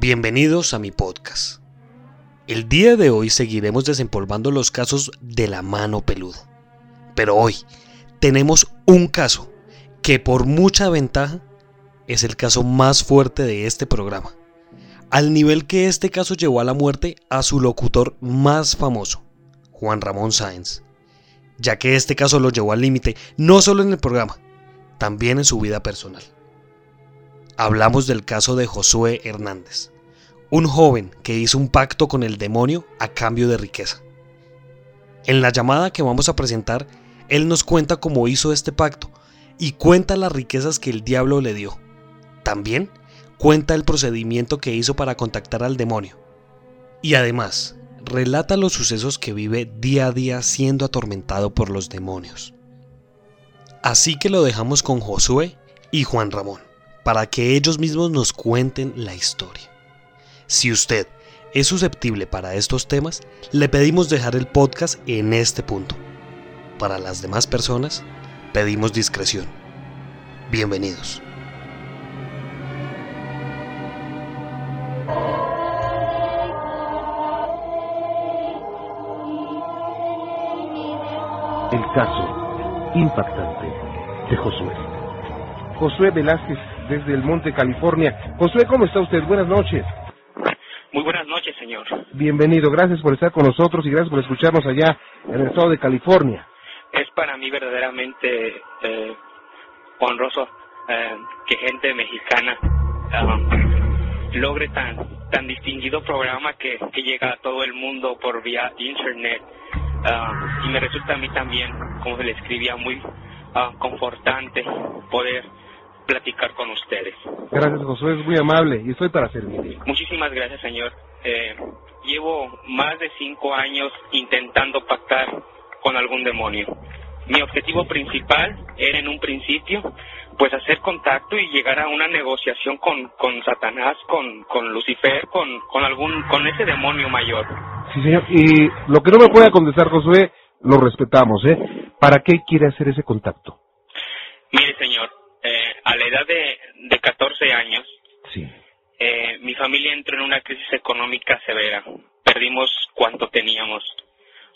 Bienvenidos a mi podcast. El día de hoy seguiremos desempolvando los casos de la mano peluda. Pero hoy tenemos un caso que por mucha ventaja es el caso más fuerte de este programa. Al nivel que este caso llevó a la muerte a su locutor más famoso, Juan Ramón Sáenz. Ya que este caso lo llevó al límite no solo en el programa, también en su vida personal hablamos del caso de Josué Hernández, un joven que hizo un pacto con el demonio a cambio de riqueza. En la llamada que vamos a presentar, él nos cuenta cómo hizo este pacto y cuenta las riquezas que el diablo le dio. También cuenta el procedimiento que hizo para contactar al demonio. Y además, relata los sucesos que vive día a día siendo atormentado por los demonios. Así que lo dejamos con Josué y Juan Ramón para que ellos mismos nos cuenten la historia. Si usted es susceptible para estos temas, le pedimos dejar el podcast en este punto. Para las demás personas, pedimos discreción. Bienvenidos. El caso impactante de Josué. Josué Velázquez desde el Monte, California. Josué, ¿cómo está usted? Buenas noches. Muy buenas noches, señor. Bienvenido, gracias por estar con nosotros y gracias por escucharnos allá en el estado de California. Es para mí verdaderamente eh, honroso eh, que gente mexicana um, logre tan tan distinguido programa que, que llega a todo el mundo por vía internet uh, y me resulta a mí también, como se le escribía, muy uh, confortante poder platicar con ustedes. Gracias, Josué, es muy amable y estoy para servirle. Muchísimas gracias, señor. Eh, llevo más de cinco años intentando pactar con algún demonio. Mi objetivo principal era en un principio pues hacer contacto y llegar a una negociación con, con Satanás, con, con Lucifer, con, con algún con ese demonio mayor. Sí, señor. Y lo que no me pueda contestar, Josué, lo respetamos, ¿eh? ¿Para qué quiere hacer ese contacto? Mire, señor, edad de, de 14 años, Sí. eh, mi familia entró en una crisis económica severa. Perdimos cuanto teníamos.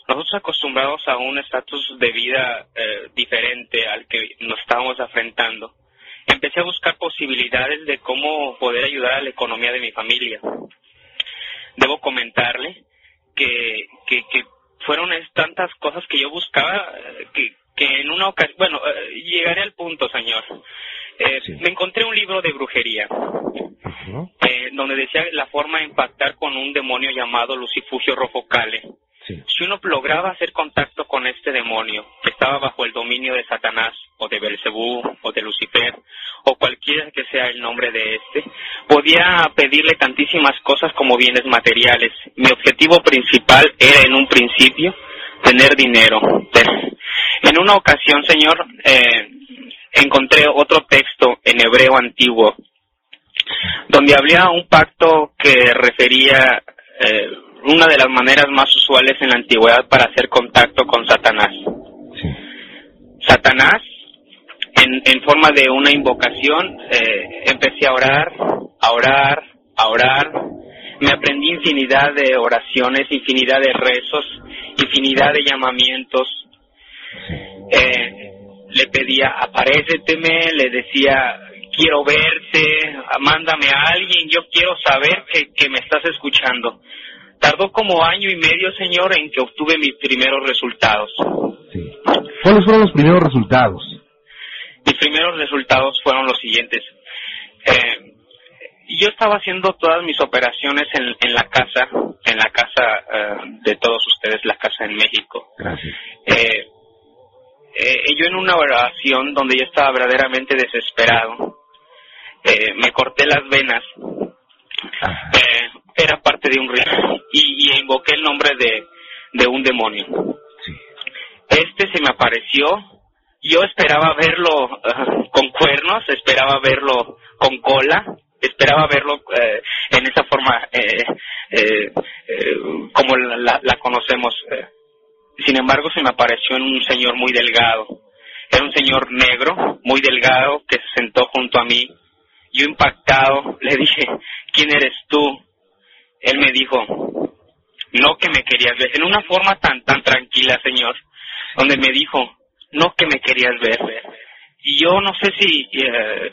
Nosotros acostumbrados a un estatus de vida eh, diferente al que nos estábamos afrontando, empecé a buscar posibilidades de cómo poder ayudar a la economía de mi familia. Debo comentarle que, que, que fueron tantas cosas que yo buscaba eh, que, que en una ocasión, bueno, eh, llegaré al punto, señor. Eh, Sí. Me encontré un libro de brujería eh, donde decía la forma de impactar con un demonio llamado Lucifugio Rofocale. Sí. Si uno lograba hacer contacto con este demonio, que estaba bajo el dominio de Satanás, o de Belcebú, o de Lucifer, o cualquiera que sea el nombre de este, podía pedirle tantísimas cosas como bienes materiales. Mi objetivo principal era en un principio tener dinero. En una ocasión, señor, eh, encontré otro texto en hebreo antiguo donde había un pacto que refería eh, una de las maneras más usuales en la antigüedad para hacer contacto con Satanás. Sí. Satanás, en, en forma de una invocación, eh, empecé a orar, a orar, a orar. Me aprendí infinidad de oraciones, infinidad de rezos, infinidad de llamamientos. Eh, le pedía, aparéceteme, le decía, quiero verte, mándame a alguien, yo quiero saber que, que me estás escuchando. Tardó como año y medio, señor, en que obtuve mis primeros resultados. Sí. ¿Cuáles fueron los primeros resultados? Mis primeros resultados fueron los siguientes. Eh, yo estaba haciendo todas mis operaciones en, en la casa, en la casa eh, de todos ustedes, la casa en México. Gracias. Eh, eh, yo en una oración donde yo estaba verdaderamente desesperado, eh, me corté las venas, eh, era parte de un rito y, y invoqué el nombre de, de un demonio. Sí. Este se me apareció, yo esperaba verlo eh, con cuernos, esperaba verlo con cola, esperaba verlo eh, en esa forma eh, como la, la- la conocemos. Sin embargo, se me apareció en un señor muy delgado. Era un señor negro, muy delgado, que se sentó junto a mí yo impactado, le dije, ¿quién eres tú? Él me dijo, no que me querías ver, en una forma tan, tan tranquila, señor, donde me dijo, no que me querías ver. Y yo no sé si eh,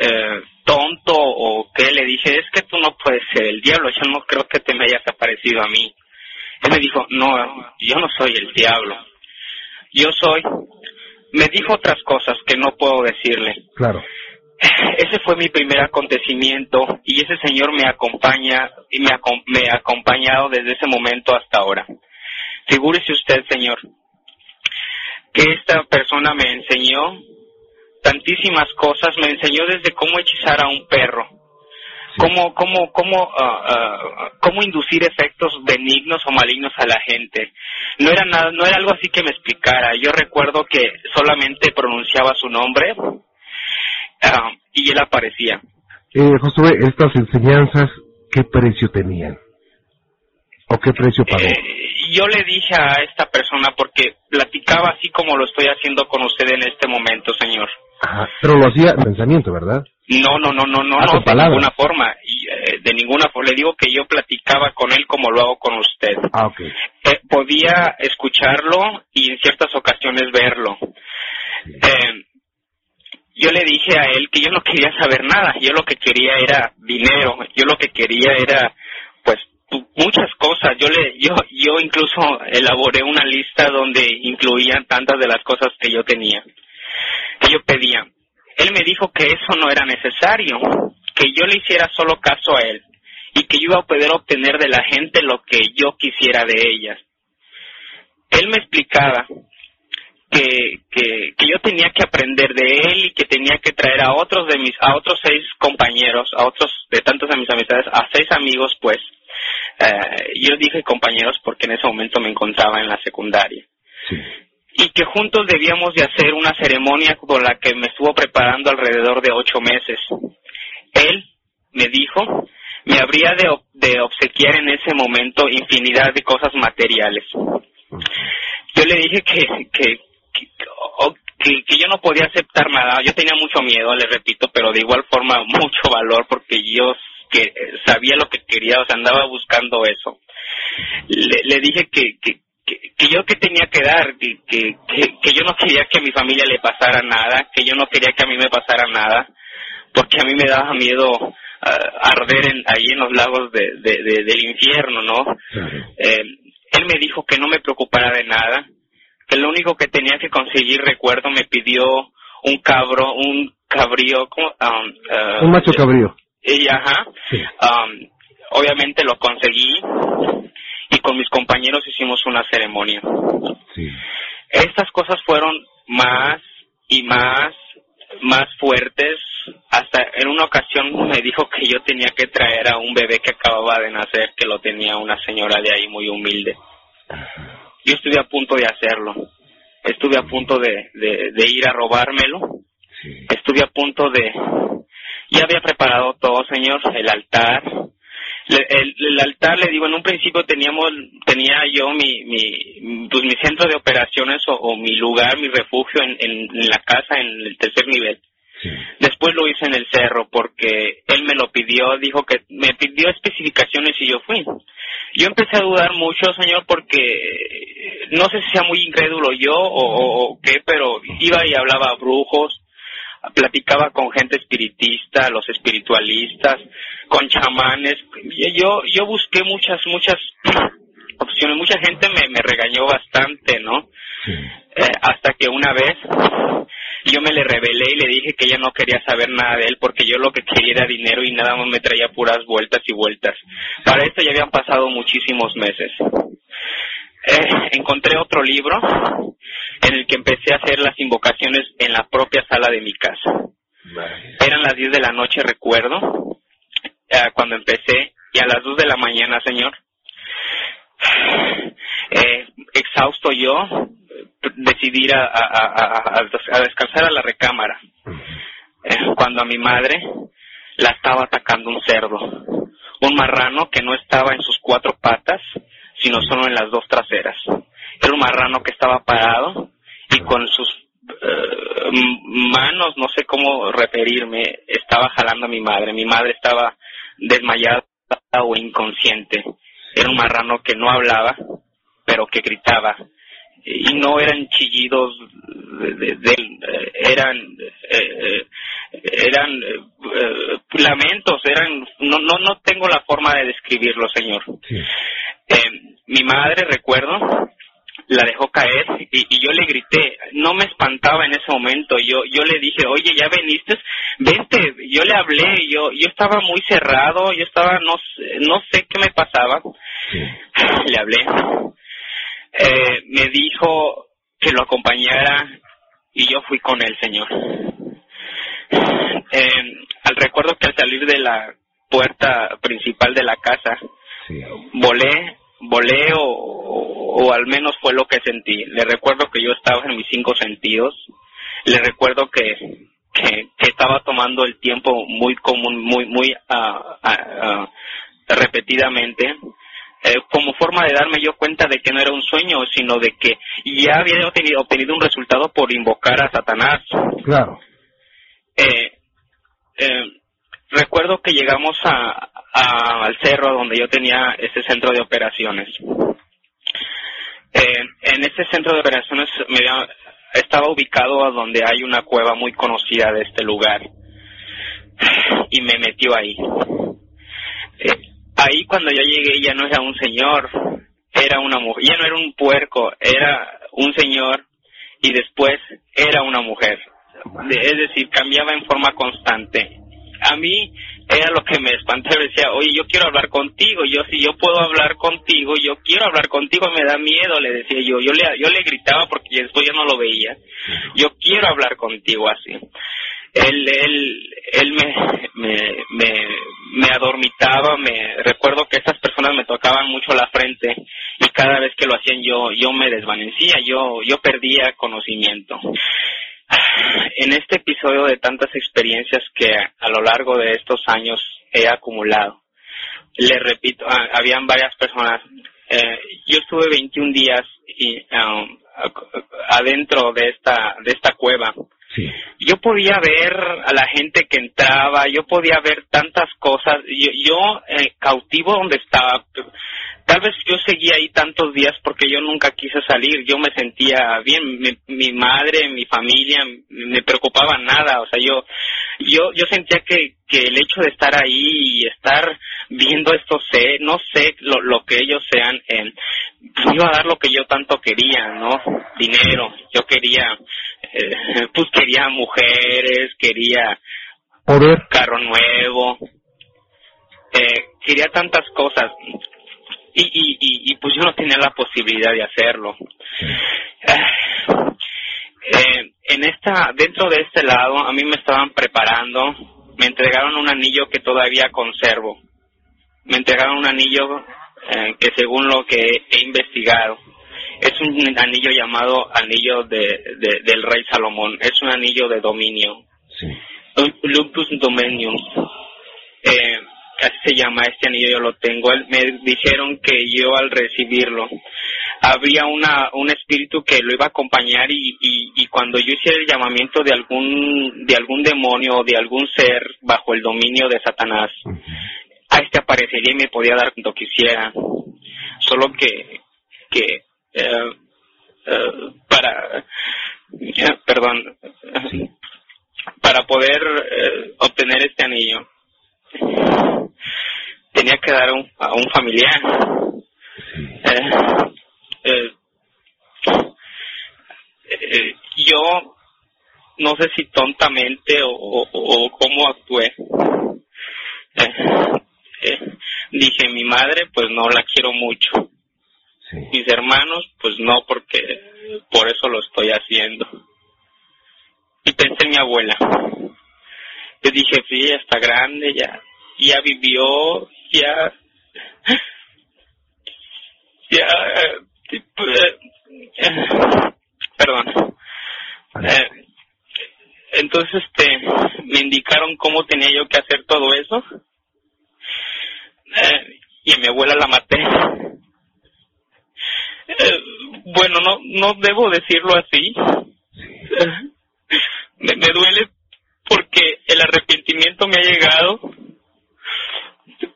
eh, tonto o qué, le dije, es que tú no puedes ser el diablo, yo no creo que te me hayas aparecido a mí. Él me dijo, no, yo no soy el diablo, yo soy... Me dijo otras cosas que no puedo decirle. Claro. Ese fue mi primer acontecimiento y ese señor me acompaña y me, me ha acompañado desde ese momento hasta ahora. Figúrese usted, señor, que esta persona me enseñó tantísimas cosas, me enseñó desde cómo hechizar a un perro, cómo, cómo, cómo, ah, ah, cómo inducir efectos benignos o malignos a la gente. No era nada, no era algo así que me explicara. Yo recuerdo que solamente pronunciaba su nombre ah, y él aparecía. Eh, Josué, estas enseñanzas, ¿qué precio tenían? ¿O qué precio pagó? Eh, yo le dije a esta persona porque platicaba así como lo estoy haciendo con usted en este momento, señor. Ajá, pero lo hacía en pensamiento, ¿verdad? No, no, no, no, no, Ah, no, de ninguna forma, y, eh, de ninguna forma. Le digo que yo platicaba con él como lo hago con usted. Ah, ok. Eh, podía escucharlo y en ciertas ocasiones verlo. Eh, yo le dije a él que yo no quería saber nada, yo lo que quería era dinero, yo lo que quería era, pues, muchas cosas. Yo le, yo, yo incluso elaboré una lista donde incluían tantas de las cosas que yo tenía, que yo pedía. Él me dijo que eso no era necesario, que yo le hiciera solo caso a él y que yo iba a poder obtener de la gente lo que yo quisiera de ellas. Él me explicaba que, que, yo tenía que aprender de él y que tenía que traer a otros de mis, a otros seis compañeros, a otros de tantos de mis amistades, a seis amigos pues. Eh, yo dije compañeros porque en ese momento me encontraba en la secundaria. Y que juntos debíamos de hacer una ceremonia por la que me estuvo preparando alrededor de ocho meses. Él me dijo, me habría de, ob- de obsequiar en ese momento infinidad de cosas materiales. Yo le dije que, que, que, yo no podía aceptar nada. Yo tenía mucho miedo, le repito, pero de igual forma mucho valor porque yo sabía lo que quería, o sea, andaba buscando eso. Le, dije que, que, que yo que tenía que dar, que, que, que, yo no quería que a mi familia le pasara nada, que yo no quería que a mí me pasara nada, porque a mí me daba miedo ah, arder en, ahí en los lagos de, de- de- del infierno, ¿no? Claro. Eh, él me dijo que no me preocupara de nada, que lo único que tenía que conseguir, recuerdo, me pidió un cabro, un cabrío, ¿cómo? Um, Un macho cabrío. y, ajá. Sí. Um, obviamente lo conseguí y con mis compañeros hicimos una ceremonia. Sí. Estas cosas fueron más y más, más fuertes. Hasta en una ocasión me dijo que yo tenía que traer a un bebé que acababa de nacer, que lo tenía una señora de ahí muy humilde. Yo estuve a punto de hacerlo. Estuve a punto de, de, de ir a robármelo. Sí. Estuve a punto de... Ya había preparado todo, señor, el altar. Le- el, el altar, le digo, en un principio teníamos, tenía yo mi, mi, pues mi centro de operaciones o, o mi lugar, mi refugio en, en, en la casa en el tercer nivel. Sí. Después lo hice en el cerro porque él me lo pidió, dijo que me pidió especificaciones y yo fui. Yo empecé a dudar mucho, señor, porque no sé si sea muy incrédulo yo o, o- o qué, pero iba y hablaba a brujos, platicaba con gente espiritista, los espiritualistas, con chamanes. Yo yo busqué muchas muchas opciones. Mucha gente me, me regañó bastante, ¿no? Sí. Eh, hasta que una vez yo me le rebelé y le dije que ella no quería saber nada de él porque yo lo que quería era dinero y nada más me traía puras vueltas y vueltas. Para esto ya habían pasado muchísimos meses. Eh, encontré otro libro en el que empecé a hacer las invocaciones en la propia sala de mi casa. Vale. Eran las 10 de la noche, recuerdo, eh, cuando empecé, y a las 2 de la mañana, señor, eh, exhausto yo, decidí ir a- a- a descansar a la recámara, eh, cuando a mi madre la estaba atacando un cerdo, un marrano que no estaba en sus cuatro patas, sino solo en las dos traseras. Era un marrano que estaba parado y con sus eh, manos, no sé cómo referirme, estaba jalando a mi madre. Mi madre estaba desmayada o inconsciente. Era un marrano que no hablaba, pero que gritaba. Y no eran chillidos, de, de- eran eh, eran eh, lamentos, eran no no no tengo la forma de describirlo, señor. Eh, mi madre, recuerdo, la dejó caer y, y yo le grité, no me espantaba en ese momento, yo yo le dije, oye, ya veniste, vente, yo le hablé, yo yo estaba muy cerrado, yo estaba, no, sé- no sé qué me pasaba, le hablé, Eh, me dijo que lo acompañara y yo fui con él, señor. Eh, al recuerdo que al salir de la puerta principal de la casa, volé, volé o, o- o al menos fue lo que sentí. Le recuerdo que yo estaba en mis cinco sentidos. Le recuerdo que, que, que estaba tomando el tiempo muy común, muy, muy ah, repetidamente. eh, como forma de darme yo cuenta de que no era un sueño, sino de que ya había obtenido, obtenido un resultado por invocar a Satanás. Claro. Eh, eh, recuerdo que llegamos a, al cerro donde yo tenía ese centro de operaciones. Eh, en ese centro de operaciones me estaba ubicado a donde hay una cueva muy conocida de este lugar y me metió ahí. Eh, ahí cuando yo llegué ya no era un señor, era una mujer, ya no era un puerco, era un señor y después era una mujer. Es decir, cambiaba en forma constante. A mí era lo que me espantaba, decía, oye, yo quiero hablar contigo, yo si yo puedo hablar contigo, yo quiero hablar contigo, me da miedo, le decía yo, yo le, yo le gritaba porque después ya no lo veía, yo quiero hablar contigo así. Él, él, él me, me, me, me adormitaba, me recuerdo que estas personas me tocaban mucho la frente y cada vez que lo hacían yo, yo me desvanecía, yo, yo perdía conocimiento. En este episodio de tantas experiencias que a lo largo de estos años he acumulado, le repito, ah, habían varias personas. eh, yo estuve 21 días y, um, adentro de esta de esta cueva. Yo podía ver a la gente que entraba, yo podía ver tantas cosas. Yo, yo eh, cautivo donde estaba. Tal vez yo seguía ahí tantos días porque yo nunca quise salir. Yo me sentía bien. Mi, mi madre, mi familia, me preocupaba nada. O sea, yo yo yo sentía que que el hecho de estar ahí y estar viendo esto sé no sé lo, lo que ellos sean eh, me iba a dar lo que yo tanto quería no dinero yo quería eh, pues quería mujeres quería Poder. carro nuevo eh, quería tantas cosas y, y, y, y, pues yo no tenía la posibilidad de hacerlo. Eh, en esta dentro de este lado a mí me estaban preparando me entregaron un anillo que todavía conservo. Me entregaron un anillo eh, que según lo que he, investigado es un anillo llamado anillo de, de- del rey Salomón. Es un anillo de dominio. Lupus dominium eh, así se llama este anillo yo lo tengo. Él- me dijeron que yo al recibirlo habría una un espíritu que lo iba a acompañar y, y, y cuando yo hiciera el llamamiento de algún de algún demonio o de algún ser bajo el dominio de Satanás a este aparecería y me podía dar cuando quisiera. Solo que que eh, eh, para eh, perdón para poder eh, obtener este anillo tenía que dar un, a un familiar. Eh, eh, eh, yo no sé si tontamente o, o, o cómo actué. Eh, eh, dije mi madre pues no la quiero mucho. Mis hermanos pues no porque por eso lo estoy haciendo y pensé en mi abuela. Yo dije sí ya está grande ya ya vivió ya. Ya eh, tipo, eh, perdón. Eh, entonces este me indicaron cómo tenía yo que hacer todo eso. Eh, y a mi abuela la maté. Eh, bueno no no debo decirlo así. Me, me duele porque el arrepentimiento me ha llegado,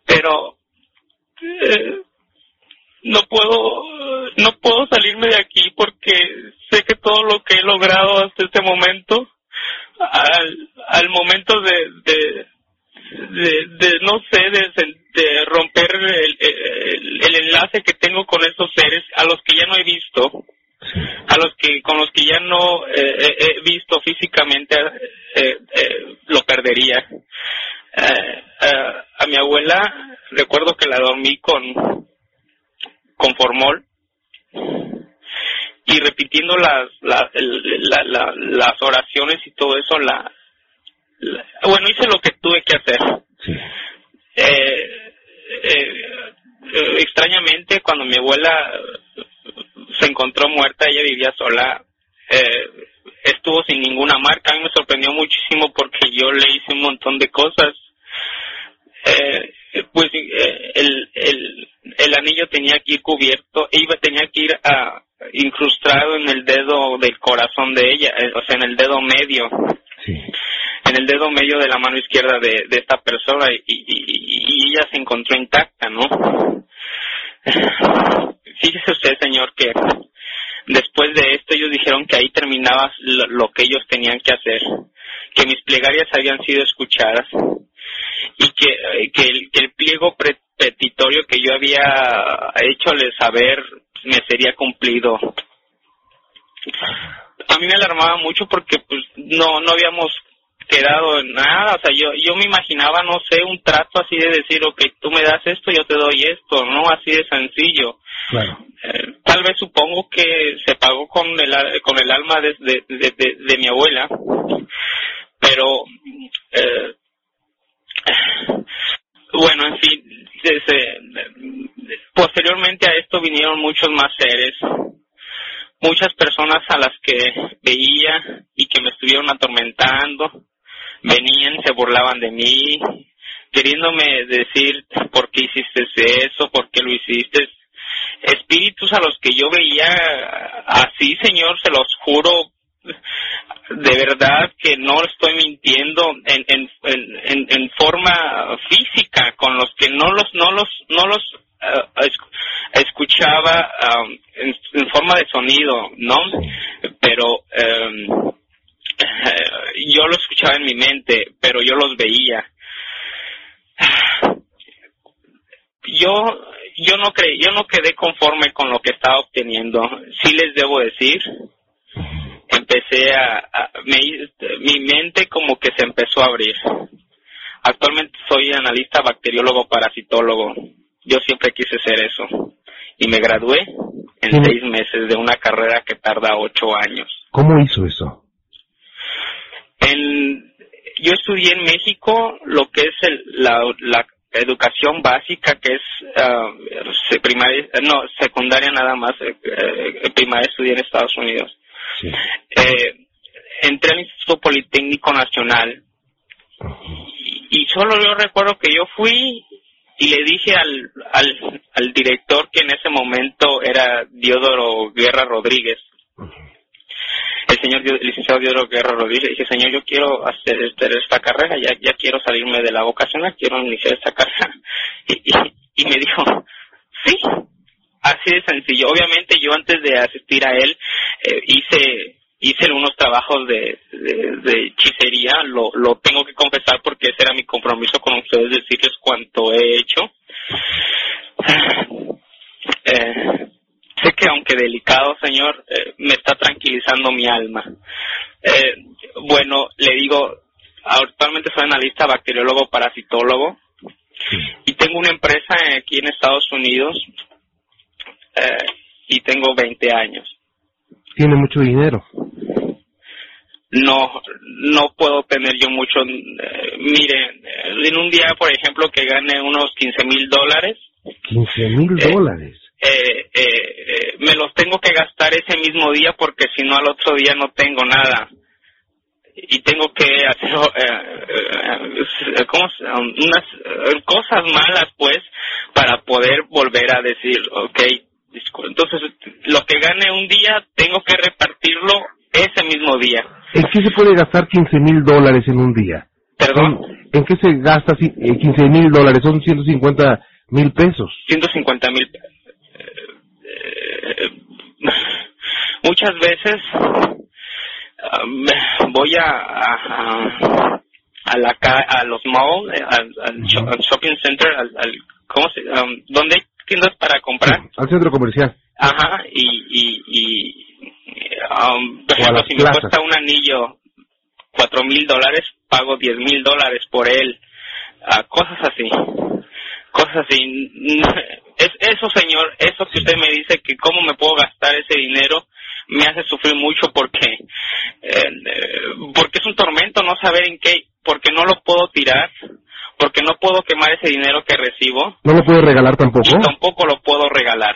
pero eh, no puedo no puedo salirme de aquí porque sé que todo lo que he logrado hasta este momento al, al momento de, de, no sé de, romper el, el, enlace que tengo con esos seres a los que ya no he visto a los que con los que ya no eh, he visto físicamente eh, lo perdería eh, eh, a mi abuela recuerdo que la dormí con con formol. Y repitiendo las la, la, la, las oraciones y todo eso la, bueno hice lo que tuve que hacer. Sí. eh, eh, extrañamente cuando mi abuela se encontró muerta ella vivía sola eh, estuvo sin ninguna marca. A mí me sorprendió muchísimo porque yo le hice un montón de cosas eh, pues eh, el, el, el anillo tenía que ir cubierto, iba tenía que ir a, incrustado en el dedo del corazón de ella, eh, o sea, en el dedo medio, sí. en el dedo medio de la mano izquierda de, de esta persona y, y, y, ella se encontró intacta, ¿no? Fíjese usted, señor, que después de esto ellos dijeron que ahí terminaba lo, que ellos tenían que hacer, que mis plegarias habían sido escuchadas y que, que, el, pliego petitorio que yo había hechole saber me sería cumplido. A mí me alarmaba mucho porque pues no no habíamos quedado en nada, o sea, yo yo me imaginaba, no sé, un trato así de decir, ok, tú me das esto, yo te doy esto, no así de sencillo. Claro. Eh, tal vez supongo que se pagó con el con el alma de, de, de, de mi abuela, pero eh, bueno, en fin, desde, posteriormente a esto vinieron muchos más seres, muchas personas a las que veía y que me estuvieron atormentando, venían, se burlaban de mí, queriéndome decir por qué hiciste eso, por qué lo hiciste. Espíritus a los que yo veía así, Señor, se los juro, de verdad que no estoy mintiendo en, en, en, en forma física con los que no los no los no los uh, escuchaba um, en, forma de sonido no pero um, yo lo escuchaba en mi mente pero yo los veía yo yo no creí yo no quedé conforme con lo que estaba obteniendo sí les debo decir empecé a, a me, mi mente como que se empezó a abrir. Actualmente soy analista bacteriólogo parasitólogo. Yo siempre quise ser eso. Y me gradué en ¿Cómo? seis meses de una carrera que tarda ocho años. ¿Cómo hizo eso? En, yo estudié en México lo que es el, la, la educación básica que es uh, primaria, no, secundaria nada más, eh, primaria estudié en Estados Unidos. Sí. Eh, entré al Instituto Politécnico Nacional y, y, solo yo recuerdo que yo fui y le dije al, al, al director que en ese momento era Diodoro Guerra Rodríguez, el señor el licenciado Diodoro Guerra Rodríguez, dije, señor, yo quiero hacer, hacer esta carrera, ya, ya quiero salirme de la vocacional, quiero iniciar esta carrera. Y, y, y me dijo, sí, así de sencillo. Obviamente yo antes de asistir a él eh, hice hice unos trabajos de, de, de hechicería, lo, lo tengo que confesar porque ese era mi compromiso con ustedes, decirles cuánto he hecho. Eh, sé que aunque delicado, señor, eh, me está tranquilizando mi alma. Eh, bueno, le digo, actualmente soy analista bacteriólogo parasitólogo y tengo una empresa aquí en Estados Unidos eh, y tengo 20 años. ¿Tiene mucho dinero? No, no puedo tener yo mucho. Eh, mire, en un día, por ejemplo, que gane unos 15 mil dólares. 15 mil dólares. Eh, eh, me los tengo que gastar ese mismo día porque si no al otro día no tengo nada y tengo que hacer eh, ¿cómo? unas cosas malas pues para poder volver a decir ok entonces lo que gane un día tengo que repartirlo ese mismo día. ¿En qué se puede gastar 15 mil dólares en un día? Perdón, ¿En qué se gasta si- eh, 15 mil dólares? Son 150 mil pesos. 150 mil. Muchas veces um, voy a, a, a- la ca- a los malls, eh, al, al sho- al shopping center, al, al ¿cómo se, um, donde hay tiendas para comprar. Al centro comercial. Ajá, y, y, y um, por ejemplo, si me cuesta un anillo cuatro mil dólares, pago diez mil dólares por él. Ah, cosas así. Cosas así. Es, eso, señor, eso que usted me dice que cómo me puedo gastar ese dinero, me hace sufrir mucho porque, eh, porque es un tormento no saber en qué, porque no lo puedo tirar, porque no puedo quemar ese dinero que recibo ¿No lo puede regalar tampoco? y tampoco lo puedo regalar.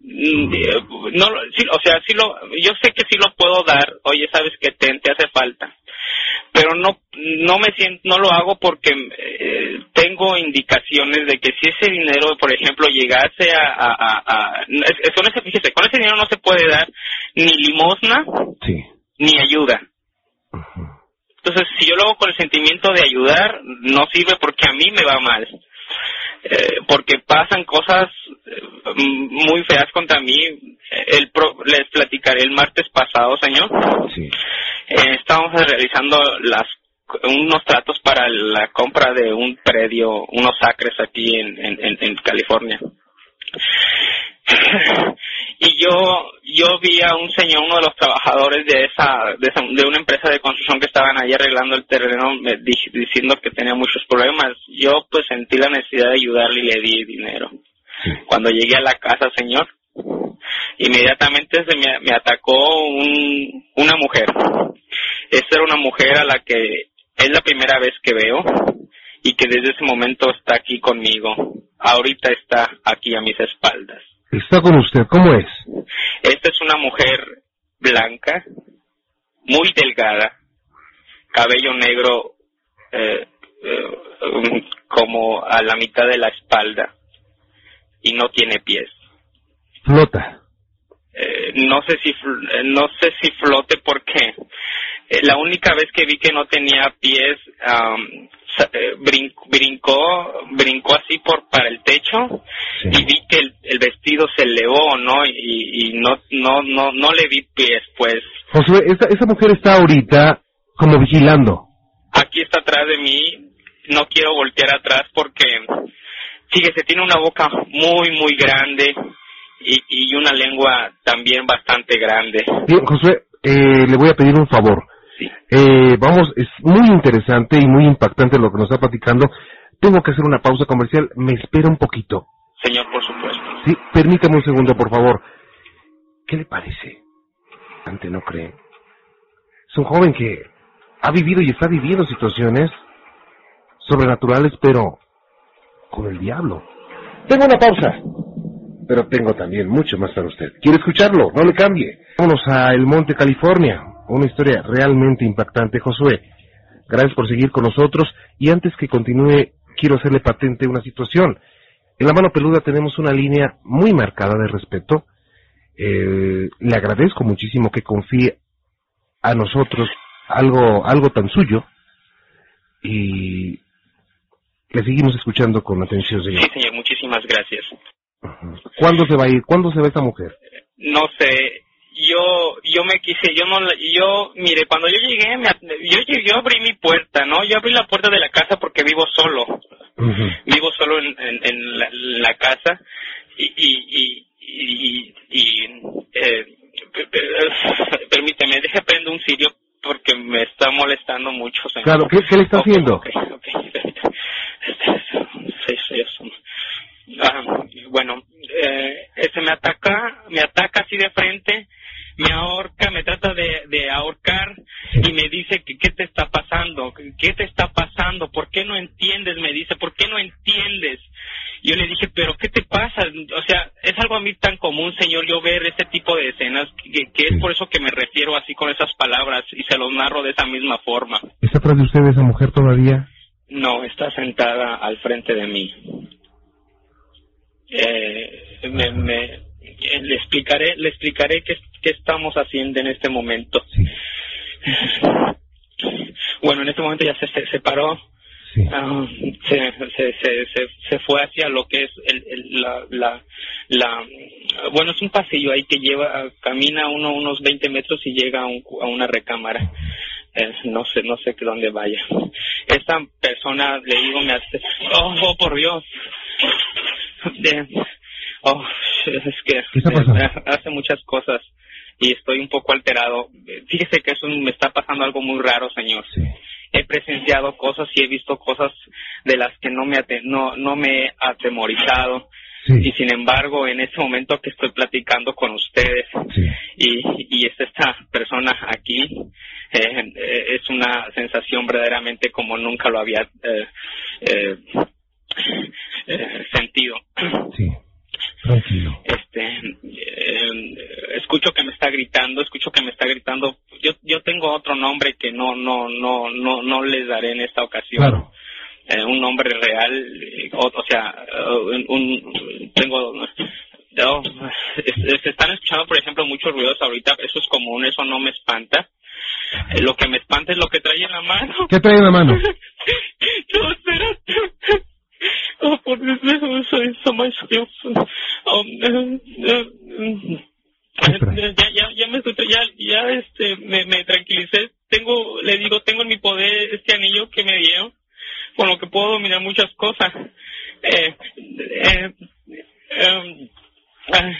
Mm, eh, No, sí, o sea, sí lo, yo sé que sí lo puedo dar. Oye, sabes que te, te hace falta, pero no, no me siento, no lo hago porque eh, tengo indicaciones de que si ese dinero, por ejemplo, llegase a, a, a, a- ese, fíjese, con ese dinero no se puede dar ni limosna Sí. ni ayuda. Entonces, si yo lo hago con el sentimiento de ayudar, no sirve porque a mí me va mal. Eh, porque pasan cosas eh, muy feas contra mí. El pro- les platicaré el martes pasado, señor. Sí. Eh, estábamos realizando las unos tratos para la compra de un predio, unos acres aquí en, en, en- en California. y yo yo vi a un señor, uno de los trabajadores de esa, de esa- de una empresa de construcción que estaban ahí arreglando el terreno, me di- diciendo que tenía muchos problemas. Yo pues sentí la necesidad de ayudarle y le di dinero. Cuando llegué a la casa, señor, inmediatamente se me, me atacó un, una mujer. Esta era una mujer a la que es la primera vez que veo y que desde ese momento está aquí conmigo. Ahorita está aquí a mis espaldas. Está con usted. ¿Cómo es? Esta es una mujer blanca, muy delgada, cabello negro eh, eh, como a la mitad de la espalda y no tiene pies. Flota. Eh, no sé si eh, no sé si flote porque eh, la única vez que vi que no tenía pies eh, brin- brincó brincó así por para el techo Sí. y vi que el, el vestido se elevó no y, y no no no no le vi pies pues Josué, esa, esa mujer está ahorita como vigilando. aquí está atrás de mí no quiero voltear atrás porque fíjese tiene una boca muy muy grande y, y una lengua también bastante grande Bien, Josué, eh, le voy a pedir un favor. Sí Eh, vamos, es muy interesante y muy impactante lo que nos está platicando. Tengo que hacer una pausa comercial. Me espera un poquito. señor por supuesto Sí, permítame un segundo, por favor. ¿Qué le parece? Ante no cree. Es un joven que ha vivido y está viviendo situaciones sobrenaturales, pero con el diablo. Tengo una pausa, pero tengo también mucho más para usted. ¿Quiere escucharlo? No le cambie. Vámonos a El Monte, California. Una historia realmente impactante, Josué. Gracias por seguir con nosotros y antes que continúe, quiero hacerle patente una situación. En la mano peluda tenemos una línea muy marcada de respeto. Eh, le agradezco muchísimo que confíe a nosotros algo, algo tan suyo y le seguimos escuchando con atención, señor. Sí, señor, muchísimas gracias. ¿Cuándo se va a ir? ¿Cuándo se va esa mujer? No sé, yo yo me quise, yo no, la- yo, mire, cuando yo llegué, me yo, yo abrí mi puerta, ¿no? Yo abrí la puerta de la casa porque vivo solo, vivo solo en, en, en la, en la casa y, y, y, y, y, eh, per- per- permíteme, deje prendo un cirio porque me está molestando mucho, señor. Claro, ¿qué, qué le está haciendo? ok, ok, permítame. Sí, sí, eso. Ah, bueno, eh, ese me ataca, me ataca así de frente, me ahorca, me trata de, de ahorcar y me dice que qué te está pasando, qué te está pasando, por qué no entiendes, me dice, por qué no entiendes. Yo le dije, pero ¿qué te pasa? O sea, es algo a mí tan común, señor, yo ver este tipo de escenas, que, que es por eso que me refiero así con esas palabras y se los narro de esa misma forma. ¿Está atrás de usted esa mujer todavía? No, está sentada al frente de mí. Eh, me, me, le explicaré, le explicaré qué, qué estamos haciendo en este momento. Sí, Bueno, en este momento ya se, se separó, sí. ah, se, se, se, se, se fue hacia lo que es el, el- la, la, la, bueno, es un pasillo ahí que lleva, camina uno unos 20 metros y llega a, un, a una recámara. Eh, no sé, no sé dónde vaya. Esta persona, le digo, me hace, oh, oh, por Dios. De- oh, es que eh, hace muchas cosas y estoy un poco alterado. Fíjese que eso me está pasando algo muy raro, señor. Sí. He presenciado cosas y he visto cosas de las que no me no no me he atemorizado y sin embargo en este momento que estoy platicando con ustedes sí. y, y es esta persona aquí eh, eh, es una sensación verdaderamente como nunca lo había eh, sentido Sí. Tranquilo. este eh, escucho que me está gritando escucho que me está gritando yo yo tengo otro nombre que no no no no no les daré en esta ocasión Claro. eh, un nombre real, eh, o, o sea, un, un- tengo, no, se están escuchando, por ejemplo, muchos ruidos ahorita, eso es común, eso no me espanta. Lo que me espanta es lo que trae en la mano. ¿Qué trae en la mano? no, espérate. Oh, por my skills. Um, eh, eh, eh, ya, ya, ya me estoy, ya, ya, este, me, me tranquilicé. Tengo, le digo, tengo en mi poder este anillo que me dieron, con lo que puedo dominar muchas cosas. Eh, eh, ah,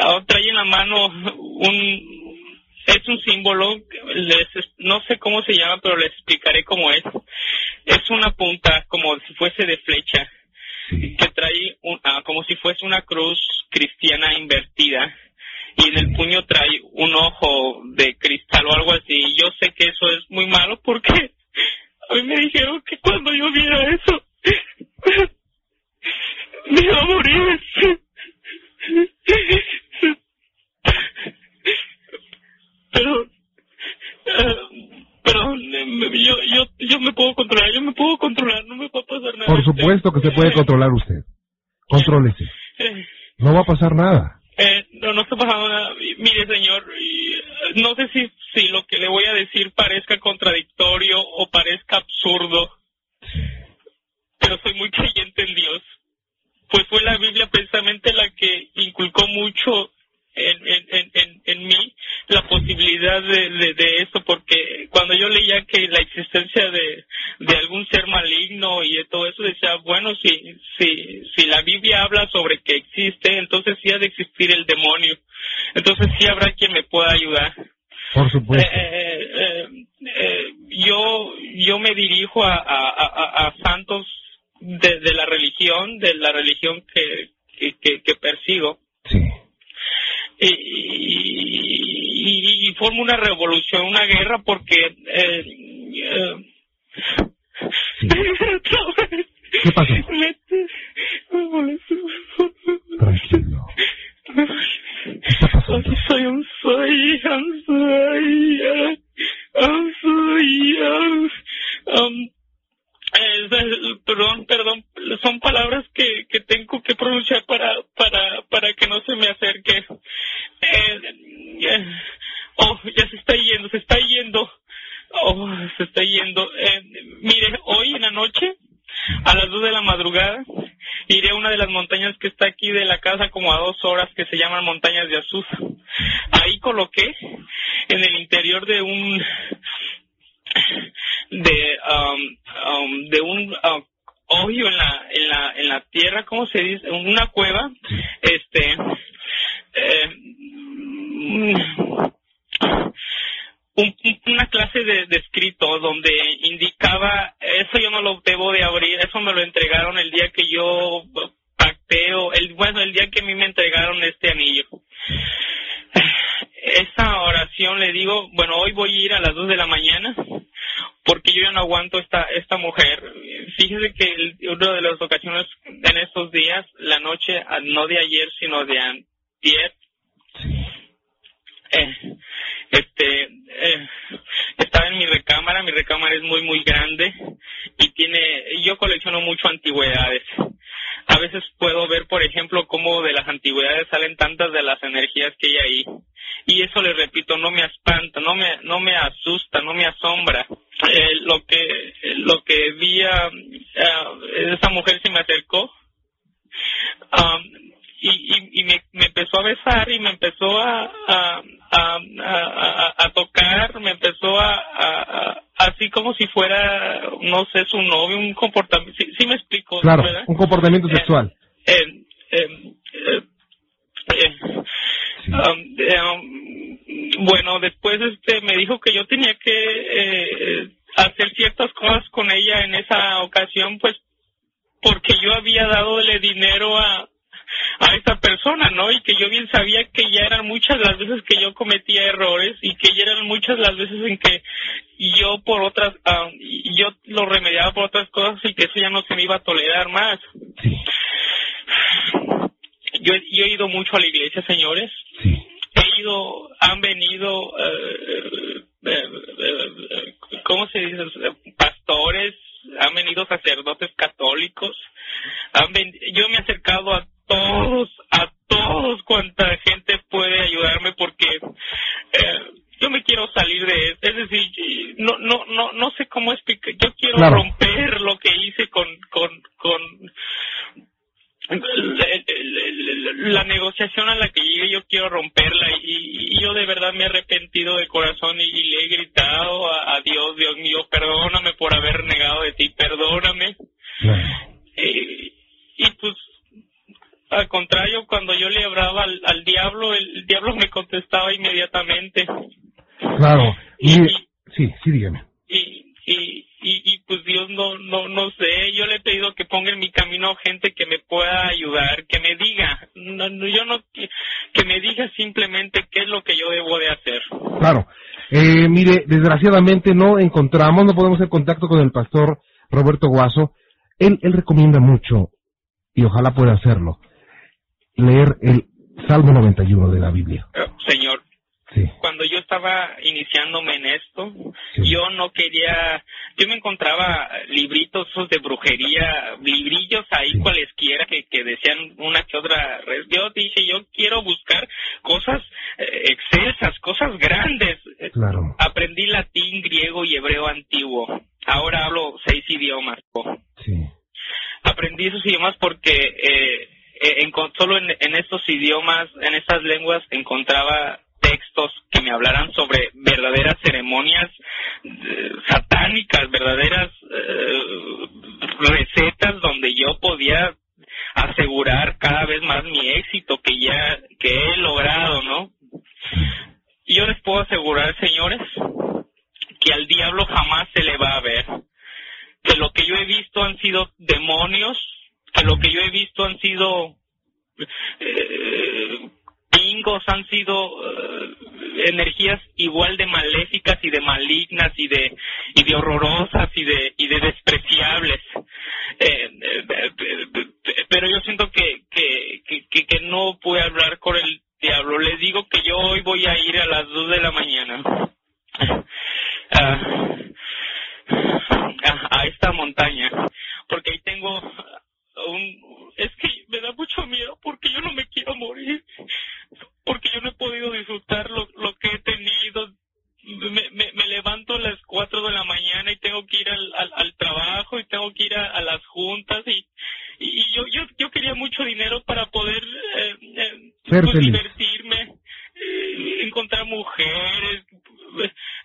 ah, trae en la mano un, es un símbolo, les, no sé cómo se llama, pero les explicaré cómo es. Es una punta como si fuese de flecha, que trae un- ah, como si fuese una cruz cristiana invertida y en el puño trae un ojo de cristal o algo así. Yo sé que eso es muy malo porque a mí me dijeron que cuando yo viera eso me iba a morir. Pero, eh, pero eh, yo, yo, yo me puedo controlar, yo me puedo controlar, no me va a pasar nada. Por supuesto que se puede controlar usted. Contrólese. Eh, No va a pasar nada. eh, no, no está pasando nada. Mire, señor, eh, no sé si, si lo que le voy a decir parezca contradictorio o parezca absurdo, pero soy muy creyente en Dios. Pues fue la Biblia precisamente la que inculcó mucho en, en, en, en, mí la posibilidad de, de, de esto, porque cuando yo leía que la existencia de, de algún ser maligno y de todo eso, decía, bueno, si, si, si la Biblia habla sobre que existe, entonces sí ha de existir el demonio. Entonces sí habrá quien me pueda ayudar. Por supuesto. Eh, eh, eh, yo yo me dirijo a, a, a, a santos de, de la religión, de la religión que, que, que, que persigo, Sí. Y, y, y formo una revolución, una guerra, porque... Eh, eh, Sí. ¿Qué pasó? Me- me molesto. Tranquilo. ¿Qué está pasando? Soy un soy, I'm sorry, um, um, eh, perdón, perdón, son palabras que, que tengo que pronunciar para, para, para que no se me acerque. Eh, eh, oh, ya se está yendo, se está yendo. Oh, se está yendo. Eh, mire, hoy en la noche, a las dos de la madrugada, iré a una de las montañas que está aquí de la casa como a dos horas que se llaman montañas de Azusa. Ahí coloqué en el interior de un de um, um, de un uh, hoyo en la en la en la tierra cómo se dice una cueva este eh, un- un- una clase de, de escrito donde indicaba eso yo no lo debo de abrir eso me lo entregaron el día que yo pacteo el bueno el día que a mí me entregaron este anillo esa oración le digo bueno hoy voy a ir a las dos de la mañana porque yo ya no aguanto esta esta mujer. Fíjese que el- una de las ocasiones en estos días la noche ah, no de ayer sino de antier eh, este eh, estaba en mi recámara mi recámara es muy muy grande y tiene yo colecciono mucho antigüedades a veces puedo ver, por ejemplo, cómo de las antigüedades salen tantas de las energías que hay ahí. Y eso, le repito, no me espanta, no me, no me asusta, no me asombra. Eh, lo que, lo que vi a, esa mujer se me acercó um, y, y, y me, me, empezó a besar y me empezó a, a, a, a tocar, me empezó a, así como si fuera, no sé, su novio, un comportamiento, sí, me explico. Claro, un comportamiento sexual. Eh, eh, eh, um, um, bueno, después este me dijo que yo tenía que hacer ciertas cosas con ella en esa ocasión, pues porque yo había dadole dinero a, a esa persona, ¿no? Y que yo bien sabía que ya eran muchas las veces que yo cometía errores y que ya eran muchas las veces en que yo por otras, uh, yo lo remediaba por otras cosas y que eso ya no se me iba a tolerar más. Yo, yo he ido mucho a la iglesia, señores. He ido, han venido, uh, uh, ¿cómo se dice? Pastores, han venido sacerdotes católicos. Han yo me he acercado a todos, a todos cuanta gente puede ayudarme porque eh, yo me quiero salir de esto. Es decir, no, no, no, no sé cómo explicar. Yo quiero romper lo que hice con, con, con la, negociación a la que llegué yo quiero romperla y, yo de verdad me he arrepentido de corazón y, le he gritado a, Dios, Dios mío, perdóname por haber negado de ti, perdóname. Eh, y pues al contrario, cuando yo le hablaba al, diablo, el, diablo me contestaba inmediatamente. Claro. Y, sí, sí, dígame. Y, y, y, pues Dios no, no, no sé, yo le he pedido que ponga en mi camino gente que me pueda ayudar, que me diga, no, yo no, que, me diga simplemente qué es lo que yo debo de hacer. Claro. Eh, mire, desgraciadamente no encontramos, no podemos hacer contacto con el pastor Roberto Guaso. Él, él recomienda mucho y ojalá pueda hacerlo leer el Salmo 91 de la Biblia. Eh, cuando yo estaba iniciándome en esto, yo no quería, yo me encontraba libritos de brujería, librillos ahí cualesquiera que, que decían una que otra. Yo dije, yo quiero buscar cosas eh, excelsas, cosas grandes. Claro. Aprendí latín, griego y hebreo antiguo. Ahora hablo seis idiomas. Sí. Aprendí esos idiomas porque eh, eh, en, solo en, estos idiomas, en estas lenguas, encontraba textos que me hablaran sobre verdaderas ceremonias eh, satánicas, verdaderas eh, recetas donde yo podía asegurar cada vez más mi éxito que ya que he logrado, ¿no? Yo les puedo asegurar, señores, que al diablo jamás se le va a ver. Que lo que yo he visto han sido demonios que lo que yo he visto han sido eh, pingos, han sido eh, energías igual de maléficas y de malignas y de y de horrorosas y de y de despreciables. Eh, pero yo siento que, que, que, no puedo hablar con el diablo. Les digo que yo hoy voy a ir a las dos de la mañana. a esta montaña porque ahí tengo es que me da mucho miedo porque yo no me quiero morir, porque yo no he podido disfrutar lo, lo que he tenido. Me, me, levanto a las 4 de la mañana y tengo que ir al, al, trabajo y tengo que ir a, las juntas y, y yo, yo, yo quería mucho dinero para poder eh, pues, divertirme, eh, encontrar mujeres,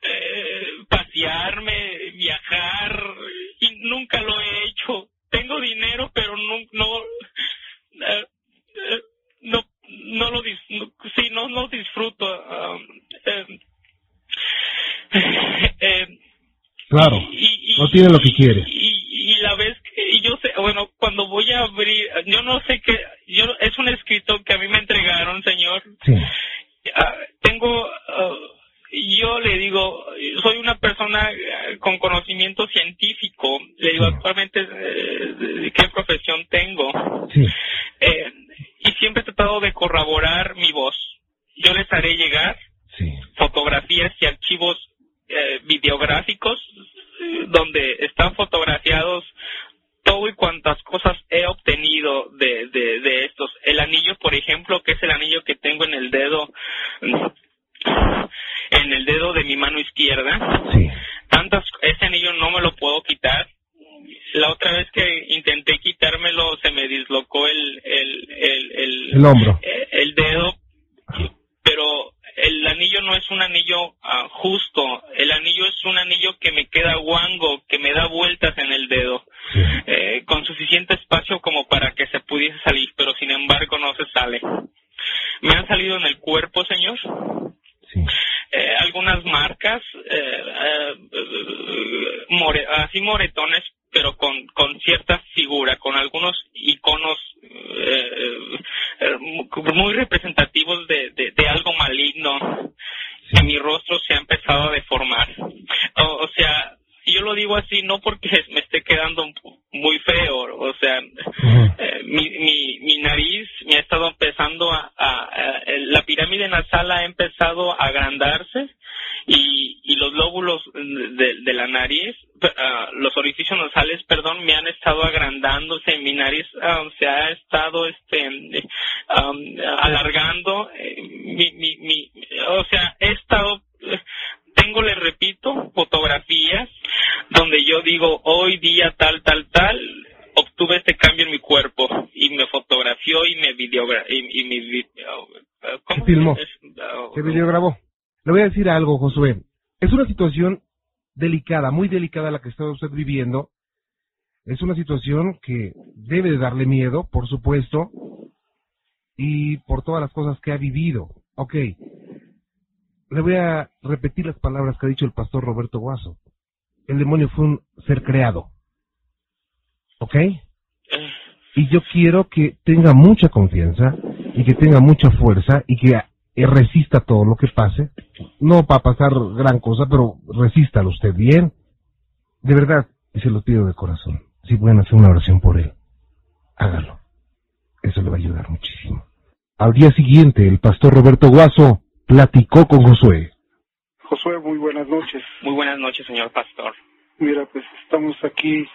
eh, pasearme, viajar y nunca lo he hecho tengo dinero, pero no, no, eh, no, no lo, sí, no, no disfruto. Um, eh, claro, no tiene lo que quiere. Y, y, la vez que yo sé, bueno, cuando voy a abrir, yo no sé qué, fotografió y me videogra y, y me vi- uh, ¿cómo Filmó. es? Uh, Se videograbó. Le voy a decir algo, Josué. Es una situación delicada, muy delicada la que está usted viviendo. Es una situación que debe de darle miedo, por supuesto, y por todas las cosas que ha vivido. Ok. Le voy a repetir las palabras que ha dicho el pastor Roberto Guaso. El demonio fue un ser creado. ¿Ok? Y yo quiero que tenga mucha confianza y que tenga mucha fuerza y que eh, resista todo lo que pase. No para pasar gran cosa, pero resístalo usted bien. De verdad, y se lo pido de corazón. Si pueden hacer una oración por él, hágalo. Eso le va a ayudar muchísimo. Al día siguiente, el pastor Roberto Guaso platicó con Josué. Josué, muy buenas noches. Muy buenas noches, señor pastor. Mira, pues estamos aquí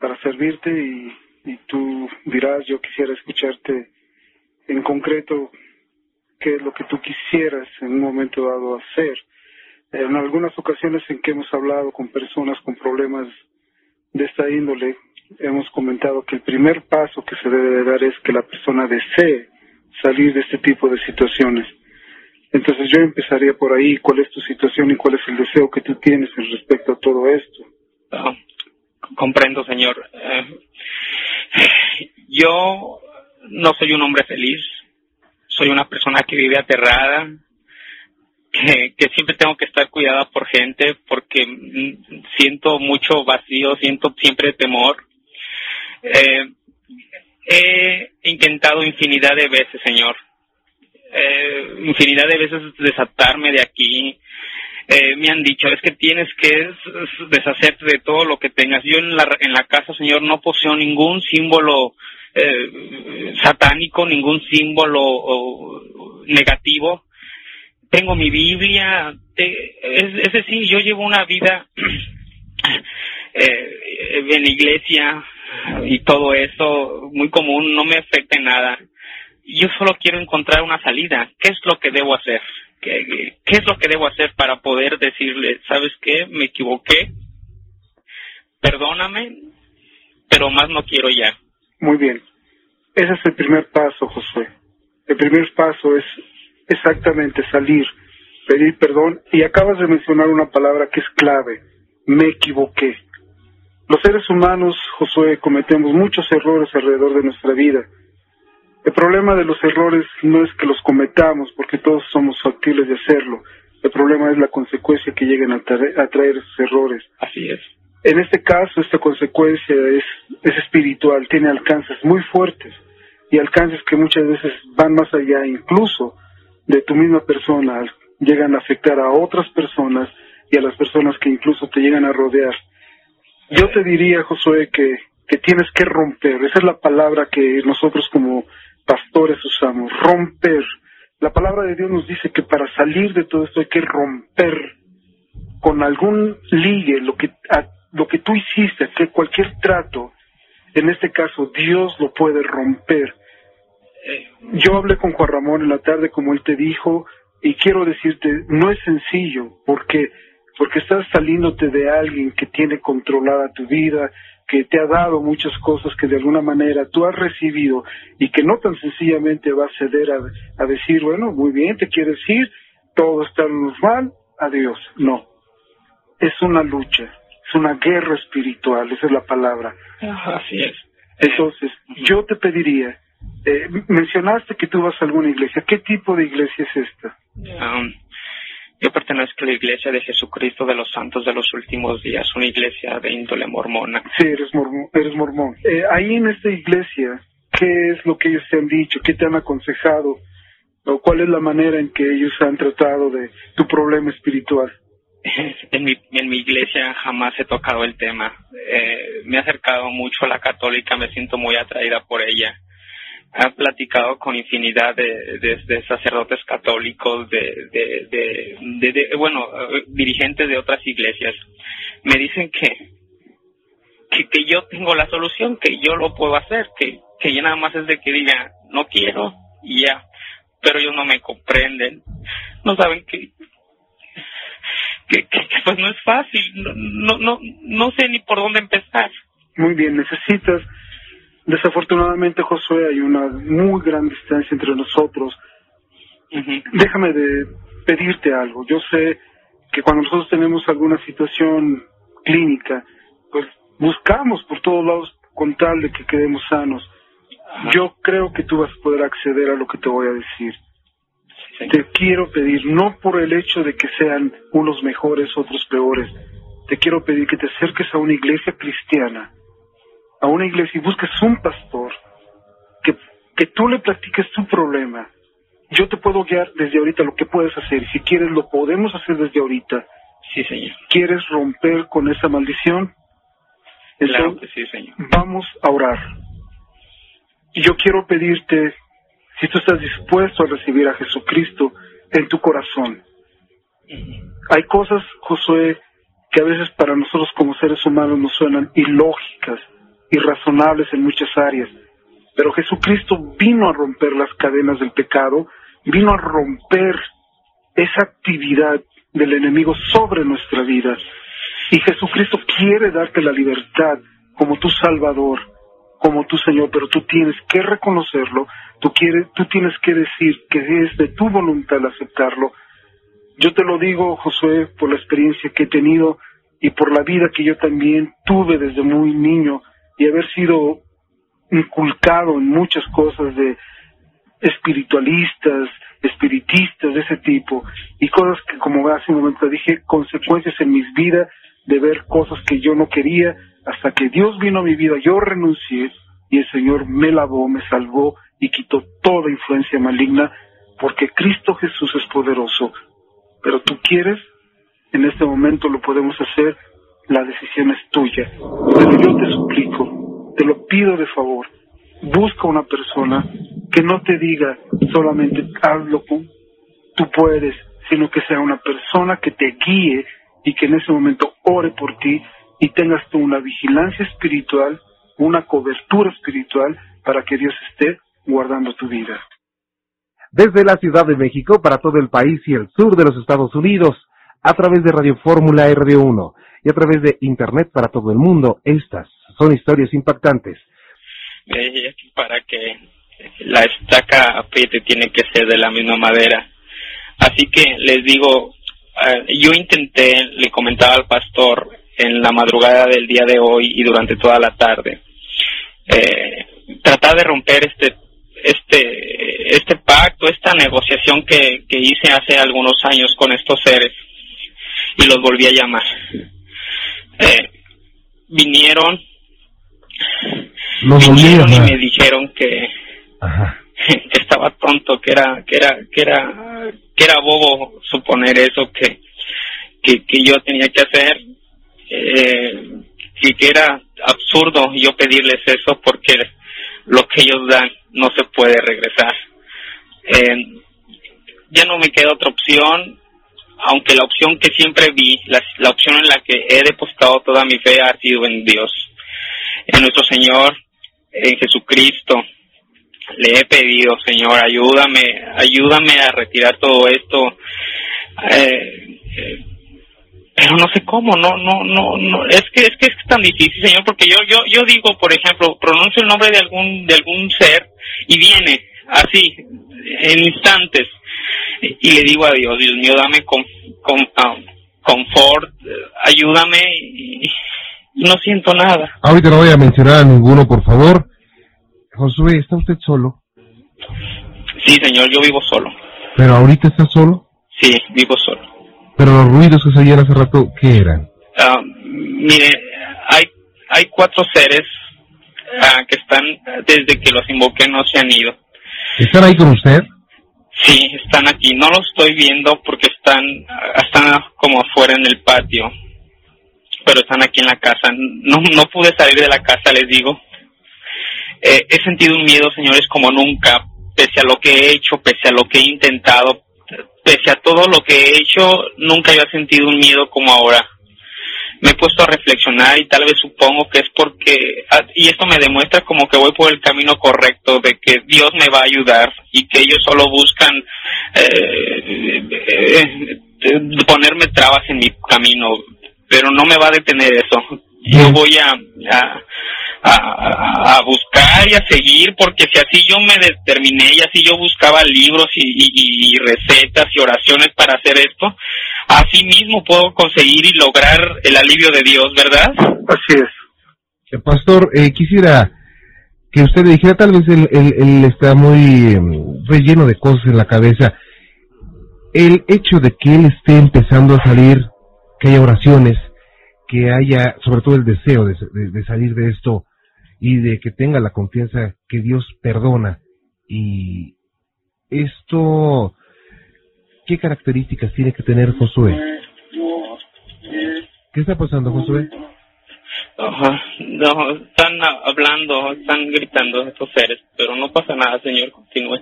para servirte y, y tú dirás, yo quisiera escucharte en concreto qué es lo que tú quisieras en un momento dado hacer. En algunas ocasiones en que hemos hablado con personas con problemas de esta índole, hemos comentado que el primer paso que se debe de dar es que la persona desee salir de este tipo de situaciones. Entonces yo empezaría por ahí, cuál es tu situación y cuál es el deseo que tú tienes en respecto a todo esto. Comprendo, señor. Eh, yo no soy un hombre feliz. Soy una persona que vive aterrada, que, siempre tengo que estar cuidada por gente porque mm, siento mucho vacío, siento siempre temor. Eh, he intentado infinidad de veces, señor. Eh, infinidad de veces desatarme de aquí, eh, me han dicho es que tienes que deshacerte de todo lo que tengas. Yo en la, en la casa, señor, no poseo ningún símbolo eh, satánico, ningún símbolo negativo. Tengo mi Biblia, eh, es, es decir, yo llevo una vida eh, en iglesia y todo eso muy común, no me afecta en nada. Yo solo quiero encontrar una salida. ¿Qué es lo que debo hacer? ¿Qué, qué es lo que debo hacer para poder decirle, sabes qué, me equivoqué, perdóname, pero más no quiero ya? Muy bien. Ese es el primer paso, Josué. El primer paso es exactamente salir, pedir perdón y acabas de mencionar una palabra que es clave. Me equivoqué. Los seres humanos, Josué, cometemos muchos errores alrededor de nuestra vida. El problema de los errores no es que los cometamos, todos somos factibles de hacerlo. El problema es la consecuencia que lleguen a, traer, a traer esos errores. Así es. En este caso, esta consecuencia es, es espiritual, tiene alcances muy fuertes y alcances que muchas veces van más allá incluso de tu misma persona, llegan a afectar a otras personas y a las personas que incluso te llegan a rodear. Yo te diría, Josué, que, que tienes que romper, esa es la palabra que nosotros como pastores usamos, romper. La palabra de Dios nos dice que para salir de todo esto hay que romper con algún ligue lo que a- lo que tú hiciste, que cualquier trato, en este caso Dios lo puede romper. Yo hablé con Juan Ramón en la tarde, como él te dijo, y quiero decirte, no es sencillo, porque porque estás saliéndote de alguien que tiene controlada tu vida, que te ha dado muchas cosas que de alguna manera tú has recibido y que no tan sencillamente va a ceder a, a decir, bueno, muy bien, te quieres ir, todo está normal, adiós. No, es una lucha, es una guerra espiritual, esa es la palabra. Así es. Entonces, yo te pediría, eh, mencionaste que tú vas a alguna iglesia, ¿qué tipo de iglesia es esta? Um, yo pertenezco a la Iglesia de Jesucristo de los Santos de los Últimos Días, una iglesia de índole mormona. Sí, eres mormón. Eres mormón. Eh, ahí en esta iglesia, ¿qué es lo que ellos te han dicho? ¿Qué te han aconsejado? ¿O cuál es la manera en que ellos han tratado de tu problema espiritual? En mi, en mi iglesia jamás he tocado el tema. Eh, me he acercado mucho a la católica, me siento muy atraída por ella. He platicado con infinidad de, sacerdotes católicos, de, de, bueno, dirigentes de otras iglesias. Me dicen que, que, que yo tengo la solución, que yo lo puedo hacer, que, que ya nada más es de que diga, no quiero y ya. Pero ellos no me comprenden. No saben que, que, que, que pues no es fácil. No, no, no, no sé ni por dónde empezar. Muy bien, necesitas Desafortunadamente, Josué, hay una muy gran distancia entre nosotros. Déjame de pedirte algo. Yo sé que cuando nosotros tenemos alguna situación clínica, pues buscamos por todos lados con tal de que quedemos sanos. Ajá. Yo creo que tú vas a poder acceder a lo que te voy a decir. Sí. Te quiero pedir, no por el hecho de que sean unos mejores, otros peores, te quiero pedir que te acerques a una iglesia cristiana, a una iglesia y busques un pastor, que, que tú le platiques tu problema. Yo te puedo guiar desde ahorita lo que puedes hacer. y Si quieres, lo podemos hacer desde ahorita. Sí, señor. ¿Quieres romper con esa maldición? Claro Entonces, que sí, señor. vamos a orar. Y yo quiero pedirte, si tú estás dispuesto a recibir a Jesucristo en tu corazón. Hay cosas, Josué, que a veces para nosotros como seres humanos nos suenan ilógicas, irrazonables en muchas áreas. Pero Jesucristo vino a romper las cadenas del pecado, vino a romper esa actividad del enemigo sobre nuestra vida. Y Jesucristo quiere darte la libertad como tu Salvador, como tu Señor, pero tú tienes que reconocerlo, tú, quieres, tú tienes que decir que es de tu voluntad aceptarlo. Yo te lo digo, Josué, por la experiencia que he tenido y por la vida que yo también tuve desde muy niño y haber sido inculcado en muchas cosas de espiritualistas, espiritistas de ese tipo y cosas que como hace un momento dije, consecuencias en mis vidas de ver cosas que yo no quería hasta que Dios vino a mi vida, yo renuncié y el Señor me lavó, me salvó y quitó toda influencia maligna porque Cristo Jesús es poderoso. Pero tú quieres, en este momento lo podemos hacer, la decisión es tuya. Pero yo te suplico, te lo pido de favor, busca una persona que no te diga solamente hazlo tú, tú puedes, sino que sea una persona que te guíe y que en ese momento ore por ti y tengas tú una vigilancia espiritual, una cobertura espiritual para que Dios esté guardando tu vida. Desde la Ciudad de México para todo el país y el sur de los Estados Unidos, a través de Radio Fórmula RD1 y a través de Internet para todo el mundo, estas son historias impactantes. Eh, para que la estaca apriete tiene que ser de la misma madera. Así que les digo, eh, yo intenté, le comentaba al pastor en la madrugada del día de hoy y durante toda la tarde, eh, tratar de romper este este este pacto, esta negociación que, que hice hace algunos años con estos seres y los volví a llamar. Eh, vinieron, Los volví a vinieron y me dijeron que, Ajá. que estaba tonto, que era que era que era que era bobo suponer eso que que, que yo tenía que hacer eh, y que era absurdo yo pedirles eso porque lo que ellos dan no se puede regresar. Eh, ya no me queda otra opción, aunque la opción que siempre vi, la, opción en la que he depositado toda mi fe ha sido en Dios. en nuestro Señor, en Jesucristo. Le he pedido, Señor, ayúdame, ayúdame a retirar todo esto. Eh, pero no sé cómo, no, no, no, no, es que es que es tan difícil, Señor, porque yo, yo, yo digo, por ejemplo, pronuncio el nombre de algún, de algún ser y viene así, en instantes, y le digo a Dios, Dios mío, dame con, con, ah, confort, ayúdame y, no siento nada. Ahorita no voy a mencionar a ninguno, por favor. Josué, ¿está usted solo? Sí, señor, yo vivo solo. ¿Pero ahorita está solo? Sí, vivo solo. ¿Pero los ruidos que se oían hace rato, qué eran? Ah, mire, hay, hay cuatro seres ah, que están, desde que los invoqué, no se han ido. ¿Están ahí con usted? Sí, están aquí. No los estoy viendo porque están, están como afuera en el patio, pero están aquí en la casa. No, no pude salir de la casa, les digo. Eh, he sentido un miedo, señores, como nunca, pese a lo que he hecho, pese a lo que he intentado, pese a todo lo que he hecho, nunca había sentido un miedo como ahora. Me he puesto a reflexionar y tal vez supongo que es porque, ah, y esto me demuestra como que voy por el camino correcto, de que Dios me va a ayudar y que ellos solo buscan eh, eh, ponerme trabas en mi camino, pero no me va a detener eso. Yo voy a, a, a, buscar y a seguir, porque si así yo me determiné y así yo buscaba libros y, recetas y oraciones para hacer esto, así mismo puedo conseguir y lograr el alivio de Dios, ¿verdad? Así es. Eh, pastor, eh, quisiera que usted le dijera, tal vez él, él, está muy relleno de cosas en la cabeza, el hecho de que él esté empezando a salir, que haya oraciones, que haya sobre todo el deseo de, salir de esto y de que tenga la confianza que Dios perdona. Y esto, ¿qué características tiene que tener Josué? ¿Qué está pasando, Josué? no, están hablando, están gritando estos seres, pero no pasa nada, Señor, continúe.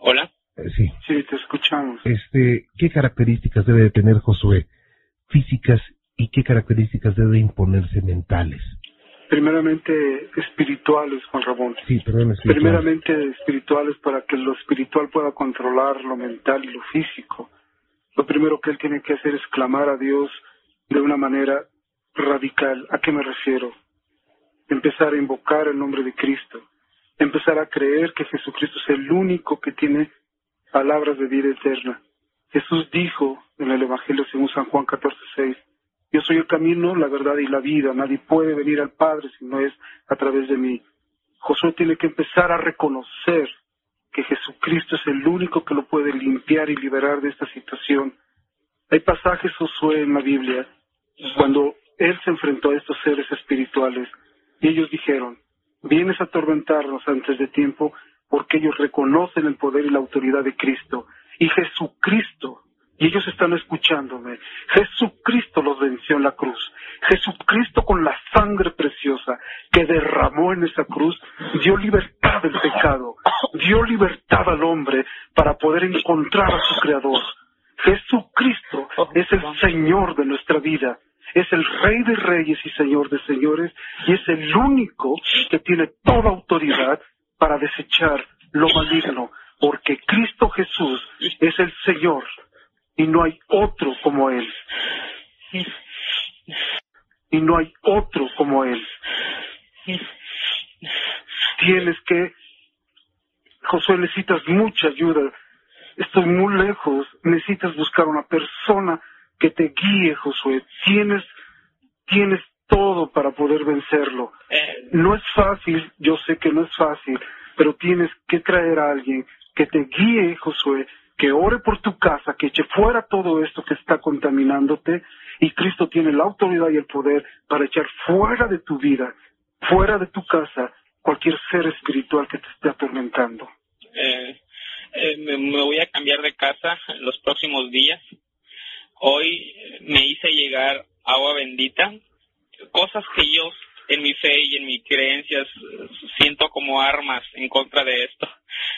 Hola. Eh, sí. Sí, te escuchamos. Este, ¿qué características debe tener Josué? Físicas y qué características debe imponerse mentales. Primeramente espirituales, Juan Ramón. Sí, perdón, Primeramente espirituales para que lo espiritual pueda controlar lo mental y lo físico. Lo primero que él tiene que hacer es clamar a Dios de una manera radical. ¿A qué me refiero? Empezar a invocar el nombre de Cristo. Empezar a creer que Jesucristo es el único que tiene palabras de vida eterna. Jesús dijo en el Evangelio según San Juan 14:6, yo soy el camino, la verdad y la vida, nadie puede venir al Padre si no es a través de mí. Josué tiene que empezar a reconocer que Jesucristo es el único que lo puede limpiar y liberar de esta situación. Hay pasajes, Josué, en la Biblia, cuando él se enfrentó a estos seres espirituales y ellos dijeron, vienes a atormentarnos antes de tiempo porque ellos reconocen el poder y la autoridad de Cristo. Y Jesucristo, y ellos están escuchándome, Jesucristo los venció en la cruz. Jesucristo con la sangre preciosa que derramó en esa cruz dio libertad del pecado, dio libertad al hombre para poder encontrar a su Creador. Jesucristo es el Señor de nuestra vida, es el Rey de Reyes y Señor de Señores, y es el único que tiene toda autoridad para desechar lo maligno, porque Cristo Jesús es el Señor y no hay otro como Él. Y no hay otro como Él. Tienes que, Josué, necesitas mucha ayuda. Estoy muy lejos. Necesitas buscar una persona que te guíe, Josué. Tienes, tienes todo para poder vencerlo. Eh. No es fácil, yo sé que no es fácil, pero tienes que traer a alguien que te guíe, Josué, que ore por tu casa, que eche fuera todo esto que está contaminándote, y Cristo tiene la autoridad y el poder para echar fuera de tu vida, fuera de tu casa, cualquier ser espiritual que te esté atormentando. Eh, eh, me voy a cambiar de casa en los próximos días. Hoy me hice llegar agua bendita cosas que yo en mi fe y en mis creencias siento como armas en contra de esto.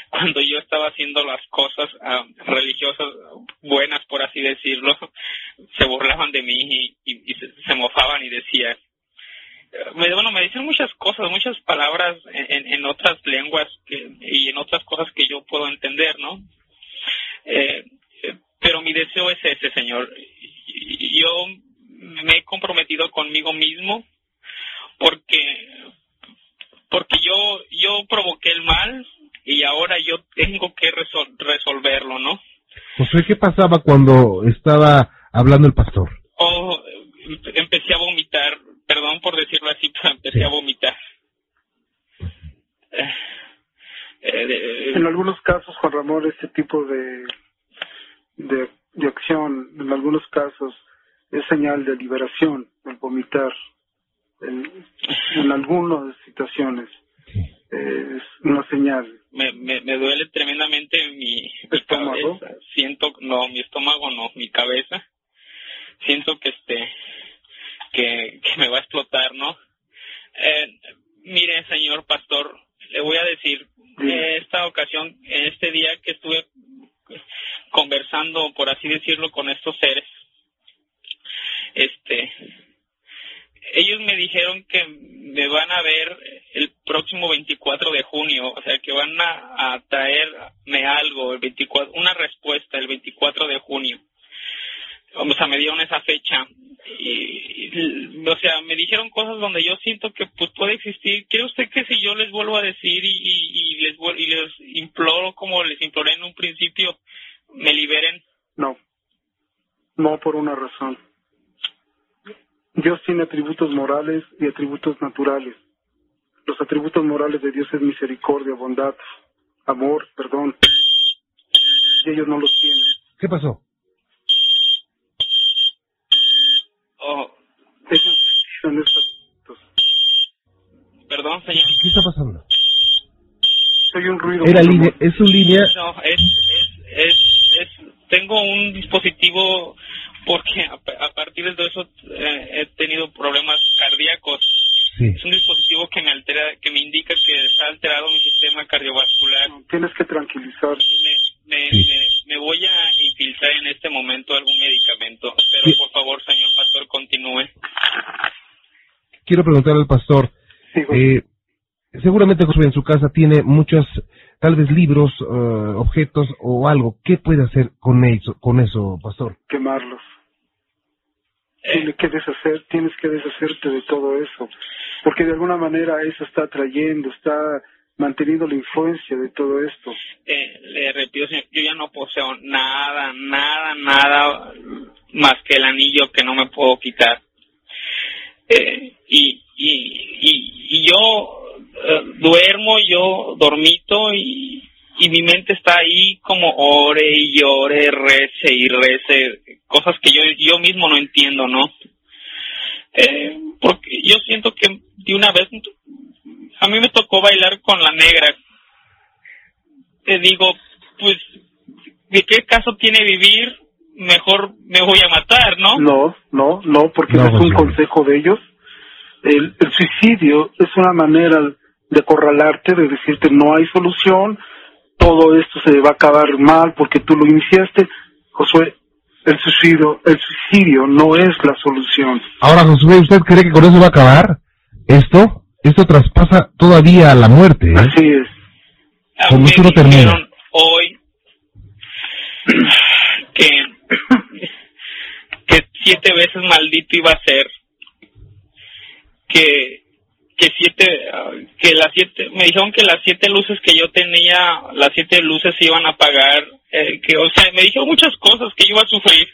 Cuando yo estaba haciendo las cosas ah, religiosas buenas, por así decirlo, se burlaban de mí y, se, mofaban y decían, me, bueno, me dicen muchas cosas, muchas palabras en, en otras lenguas y en otras cosas que yo puedo entender, ¿no? Eh, pero mi deseo es ese, Señor. Yo me he comprometido conmigo mismo porque porque yo yo provoqué el mal y ahora yo tengo que resolverlo, ¿no? José, ¿qué pasaba cuando estaba hablando el pastor? Oh, empecé a vomitar, perdón por decirlo así, pero empecé a vomitar. Eh, eh, en algunos casos, Juan Ramón, este tipo de, de, de acción, en algunos casos, es señal de liberación, el vomitar. En, en algunas situaciones es una señal. Me, me, me duele tremendamente mi, estómago. Siento, no, mi estómago no, mi cabeza. Siento que este, que, que me va a explotar, ¿no? Eh, mire, señor pastor, le voy a decir, en esta ocasión, en este día que estuve conversando, por así decirlo, con estos seres, este, ellos me dijeron que me van a ver el próximo 24 de junio, o sea, que van a, traerme algo, el 24, una respuesta el 24 de junio. O sea, me dieron esa fecha. Y, o sea, me dijeron cosas donde yo siento que pues puede existir. ¿Quiere usted que si yo les vuelvo a decir y, y, les, y les imploro como les imploré en un principio, me liberen? No. No por una razón Dios tiene atributos morales y atributos naturales. Los atributos morales de Dios es misericordia, bondad, amor, perdón. Y ellos no los tienen. ¿Qué pasó? Oh. son estos. Perdón, señor. ¿Qué está pasando? Soy un ruido. Era línea, es un línea. No, es, es, es, tengo un dispositivo porque a, partir de eso eh, he tenido problemas cardíacos. Es un dispositivo que me altera, que me indica que está alterado mi sistema cardiovascular. tienes que tranquilizar. Me, me, voy a infiltrar en este momento algún medicamento, pero por favor, señor pastor, continúe. Quiero preguntar al pastor. eh, seguramente Josué en su casa tiene muchos, tal vez libros, eh, objetos o algo. ¿Qué puede hacer con eso, con eso, pastor? Quemarlos tienes que deshacer, tienes que deshacerte de todo eso, porque de alguna manera eso está atrayendo, está manteniendo la influencia de todo esto. Eh, le repito, yo ya no poseo nada, nada, nada más que el anillo que no me puedo quitar. Eh, y, y, y, yo eh, duermo, yo dormito y, y mi mente está ahí como ore y ore, rece y rece, cosas que yo, yo mismo no entiendo, ¿no? Eh, porque yo siento que de una vez, a mí me tocó bailar con la negra. Te digo, pues, ¿de qué caso tiene vivir? Mejor me voy a matar, ¿no? No, no, no, porque no, es un consejo de ellos. El, el suicidio es una manera de acorralarte, de decirte no hay solución, todo esto se va a acabar mal porque tú lo iniciaste. Josué, el suicidio, el suicidio no es la solución. Ahora, Josué, ¿usted cree que con eso va a acabar? ¿Esto? Esto traspasa todavía a la muerte. ¿eh? Así es. Como eso no termina. Hoy que, que siete veces maldito iba a ser. Que que siete, que las siete, me dijeron que las siete luces que yo tenía, las siete luces se iban a apagar, eh, que, o sea, me dijeron muchas cosas que yo iba a sufrir.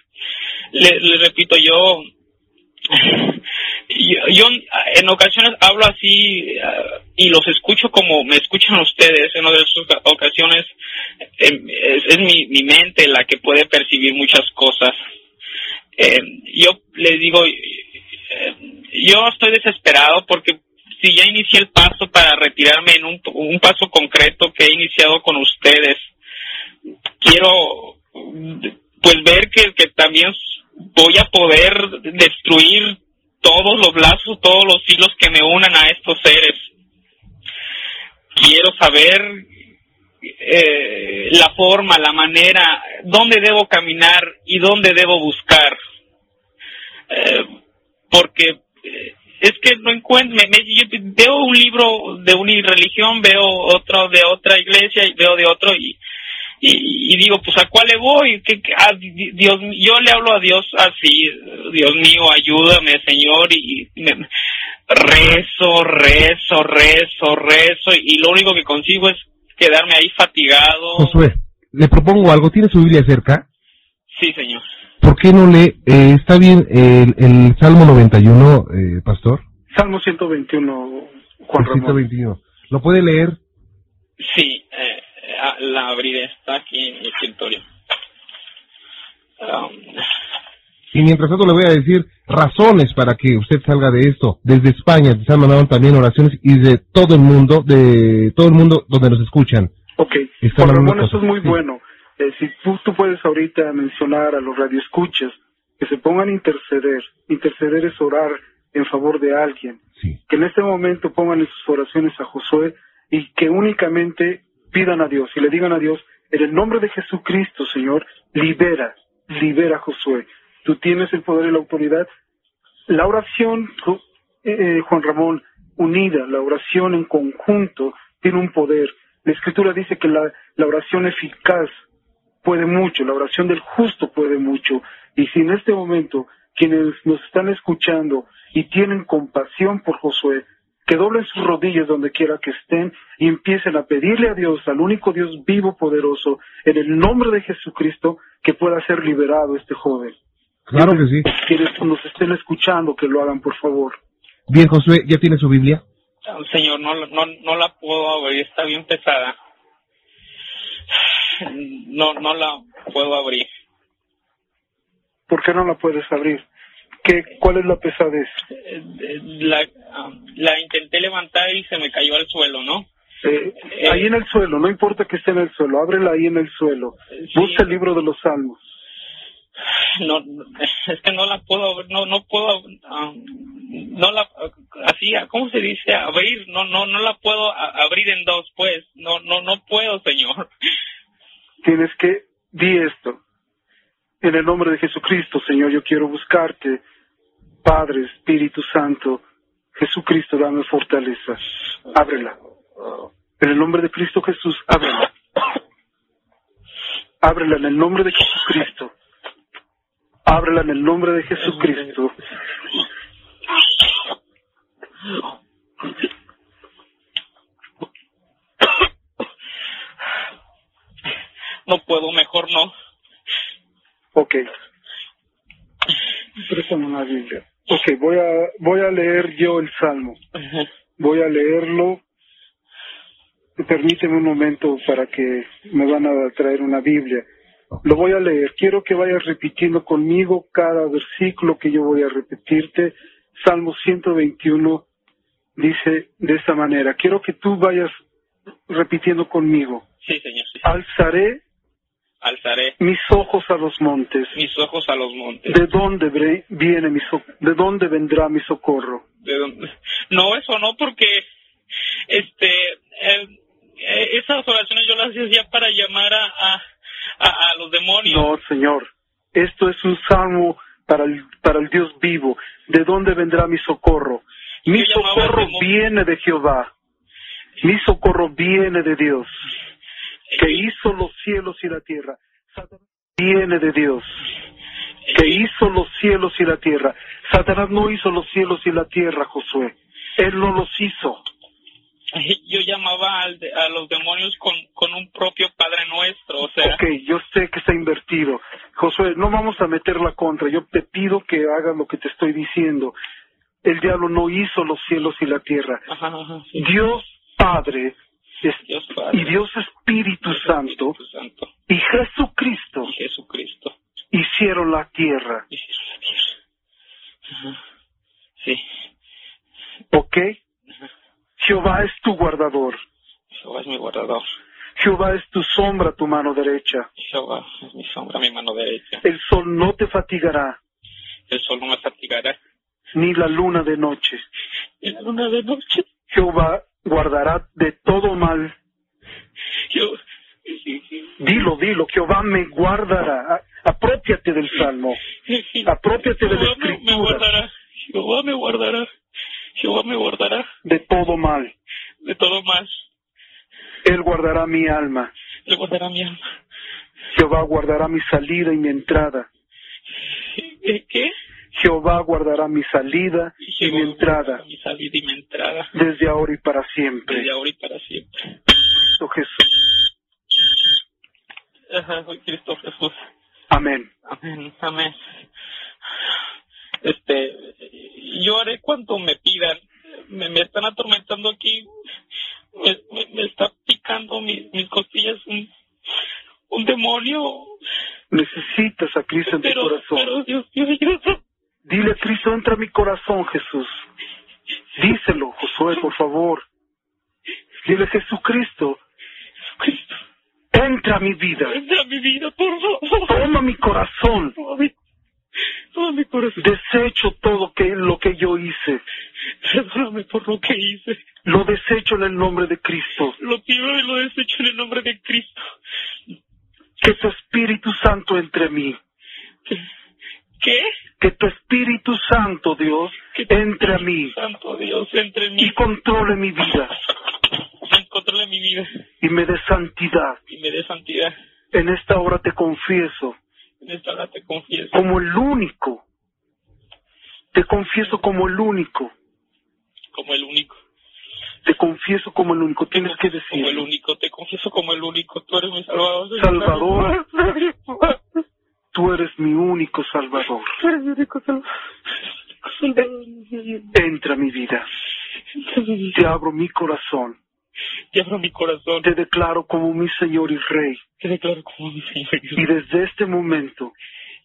Le, repito, yo, yo, en ocasiones hablo así eh, y los escucho como me escuchan ustedes. En otras ocasiones em, es, mi, mi, mente la que puede percibir muchas cosas. Eh, yo les digo, yo estoy desesperado porque si ya inicié el paso para retirarme en un, un paso concreto que he iniciado con ustedes, quiero pues ver que, también voy a poder destruir todos los lazos, todos los hilos que me unan a estos seres. Quiero saber eh, la forma, la manera, dónde debo caminar y dónde debo buscar. porque eh, es que no encuentro, me, me- yo veo un libro de una religión, veo otro de otra iglesia y veo de otro y, y, y digo, pues a cuál le voy, ¿Qué- qué- a di- Dios, yo le hablo a Dios así, Dios mío, ayúdame, Señor, y me- rezo, rezo, rezo, rezo, y lo único que consigo es quedarme ahí fatigado. Josué, le propongo algo. ¿Tiene su Biblia cerca? Sí, Señor. ¿Por qué no lee? eh, está bien el, el Salmo 91, eh, pastor. Salmo 121, Juan El Ramón. 121. ¿Lo puede leer? Sí, eh, ah, la abriré, está aquí en mi escritorio. Um, Y mientras tanto le voy a decir razones para que usted salga de esto. Desde España se han mandado también oraciones y de todo el mundo, de todo el mundo donde nos escuchan. Ok, Juan Ramón, eso es muy sí. bueno. Eh, si tú, tú puedes ahorita mencionar a los radioescuchas que se pongan a interceder. Interceder es orar en favor de alguien. Sí. Que en este momento pongan en sus oraciones a Josué y que únicamente pidan a Dios y le digan a Dios, en el nombre de Jesucristo, Señor, libera, libera a Josué. Tú tienes el poder y la autoridad. La oración, eh, Juan Ramón, unida, la oración en conjunto, tiene un poder. La Escritura dice que la, la oración eficaz puede mucho, la oración del justo puede mucho. Y si en este momento quienes nos están escuchando y tienen compasión por Josué, que doblen sus rodillas donde quiera que estén y empiecen a pedirle a Dios, al único Dios vivo, poderoso, en el nombre de Jesucristo, que pueda ser liberado este joven. Claro que sí. Quienes nos estén escuchando, que lo hagan, por favor. Bien, Josué, ¿ya tiene su Biblia? señor, no, no, no la puedo abrir, está bien pesada. No, no la puedo abrir. ¿Por qué no la puedes abrir? ¿Qué, ¿Cuál es la pesadez? Eh, La, la intenté levantar y se me cayó al suelo, ¿no? Eh, Eh, ahí en el suelo, no importa que esté en el suelo, ábrela ahí en el suelo. Sí. Busca el libro de los salmos. no es que no la puedo abrir, no no puedo ah, no la así cómo se dice abrir no no no la puedo abrir en dos pues no no no puedo señor Tienes que, di esto. En el nombre de Jesucristo, Señor, yo quiero buscarte. Padre, Espíritu Santo, Jesucristo, dame fortaleza. Ábrela. En el nombre de Cristo Jesús, ábrela. Ábrela en el nombre de Jesucristo. Ábrela en el nombre de Jesucristo. No puedo mejor no Ok. Préstame una Biblia. Ok, voy a, voy a leer yo el Salmo. Voy a leerlo. Permíteme un momento para que me van a traer una Biblia. Lo voy a leer. Quiero que vayas repitiendo conmigo cada versículo que yo voy a repetirte. Salmo 121 dice de esta manera. Quiero que tú vayas repitiendo conmigo. sí señor sí. Alzaré alzaré mis ojos a los montes. mis ojos a los montes ¿De dónde viene mi so- de dónde vendrá mi socorro? ¿De dónde? no eso no porque este eh, eh, esas oraciones yo las hacía para llamar a a, a, a los demonios No, Señor. Esto es un salmo para el, para el Dios vivo. ¿De dónde vendrá mi socorro? Mi socorro viene de Jehová. Mi socorro viene de Dios, que hizo los cielos y la tierra. Satanás viene de Dios, que hizo los cielos y la tierra. Satanás no hizo los cielos y la tierra, Josué. Él no los hizo. yo llamaba al de- a los demonios con, con un propio Padre Nuestro, o sea, Ok, yo sé que está invertido. Josué, no vamos a meter la contra. Yo te pido que hagas lo que te estoy diciendo. El diablo no hizo los cielos y la tierra. ajá, ajá, sí. Dios Padre es- Dios Padre, y Dios Espíritu Santo Espíritu Santo y Jesucristo y Jesucristo hicieron la tierra. hicieron la tierra. Ajá. Sí, ¿Ok? Jehová es tu guardador. Jehová es mi guardador, Jehová es tu sombra, tu mano derecha. Jehová es mi sombra, mi mano derecha. El sol no te fatigará, El sol no me fatigará, ni la luna de noche. y la luna de noche. Jehová guardará de todo mal. Dilo, dilo, Jehová me guardará. Apropiate del salmo. Apropiate de la Jehová me- me escritura. guardará, Jehová me guardará. Jehová me guardará de todo mal. de todo mal. Él guardará mi alma. Él guardará mi alma. Jehová guardará mi salida y mi entrada. ¿Qué? Jehová guardará mi salida y mi entrada Mi salida y mi entrada. desde ahora y para siempre. Desde ahora y para siempre. Cristo Jesús. Ajá, soy Cristo Jesús. Amén. Amén, amén. Este, yo haré cuanto me pidan. Me, me están atormentando aquí. Me, me, me está picando mi- mis costillas un, un demonio. Necesitas a Cristo en tu corazón. pero Dios mío, ayuda. Dile a Cristo, entra a mi corazón, Jesús. Díselo, Josué, por favor. Dile, Jesucristo, Cristo, entra a mi vida. entra a mi vida, por favor. Toma mi corazón. Toma mi, toma mi corazón. Desecho todo que, lo que yo hice. Perdóname por lo que hice. Lo desecho en el nombre de Cristo. Lo pido y lo desecho en el nombre de Cristo. Que tu Espíritu Santo entre mí. ¿Qué? Que tu Espíritu Santo, Dios, entre a mí Santo Dios, entre mí y controle mi vida y controle mi vida y me dé santidad. y me dé santidad. En esta hora te confieso En esta hora te confieso como el único. Te confieso como el único. como el único. Te confieso como el único. Tienes que Como el decir. único, te confieso como el único. Tú eres mi salvador. Salvador. Tú eres mi único Salvador. Tú eres mi único salvador. Entra a mi vida. Te abro mi corazón. Te abro mi corazón. Te declaro como mi Señor y Rey. Te declaro como mi Señor. Y desde este momento,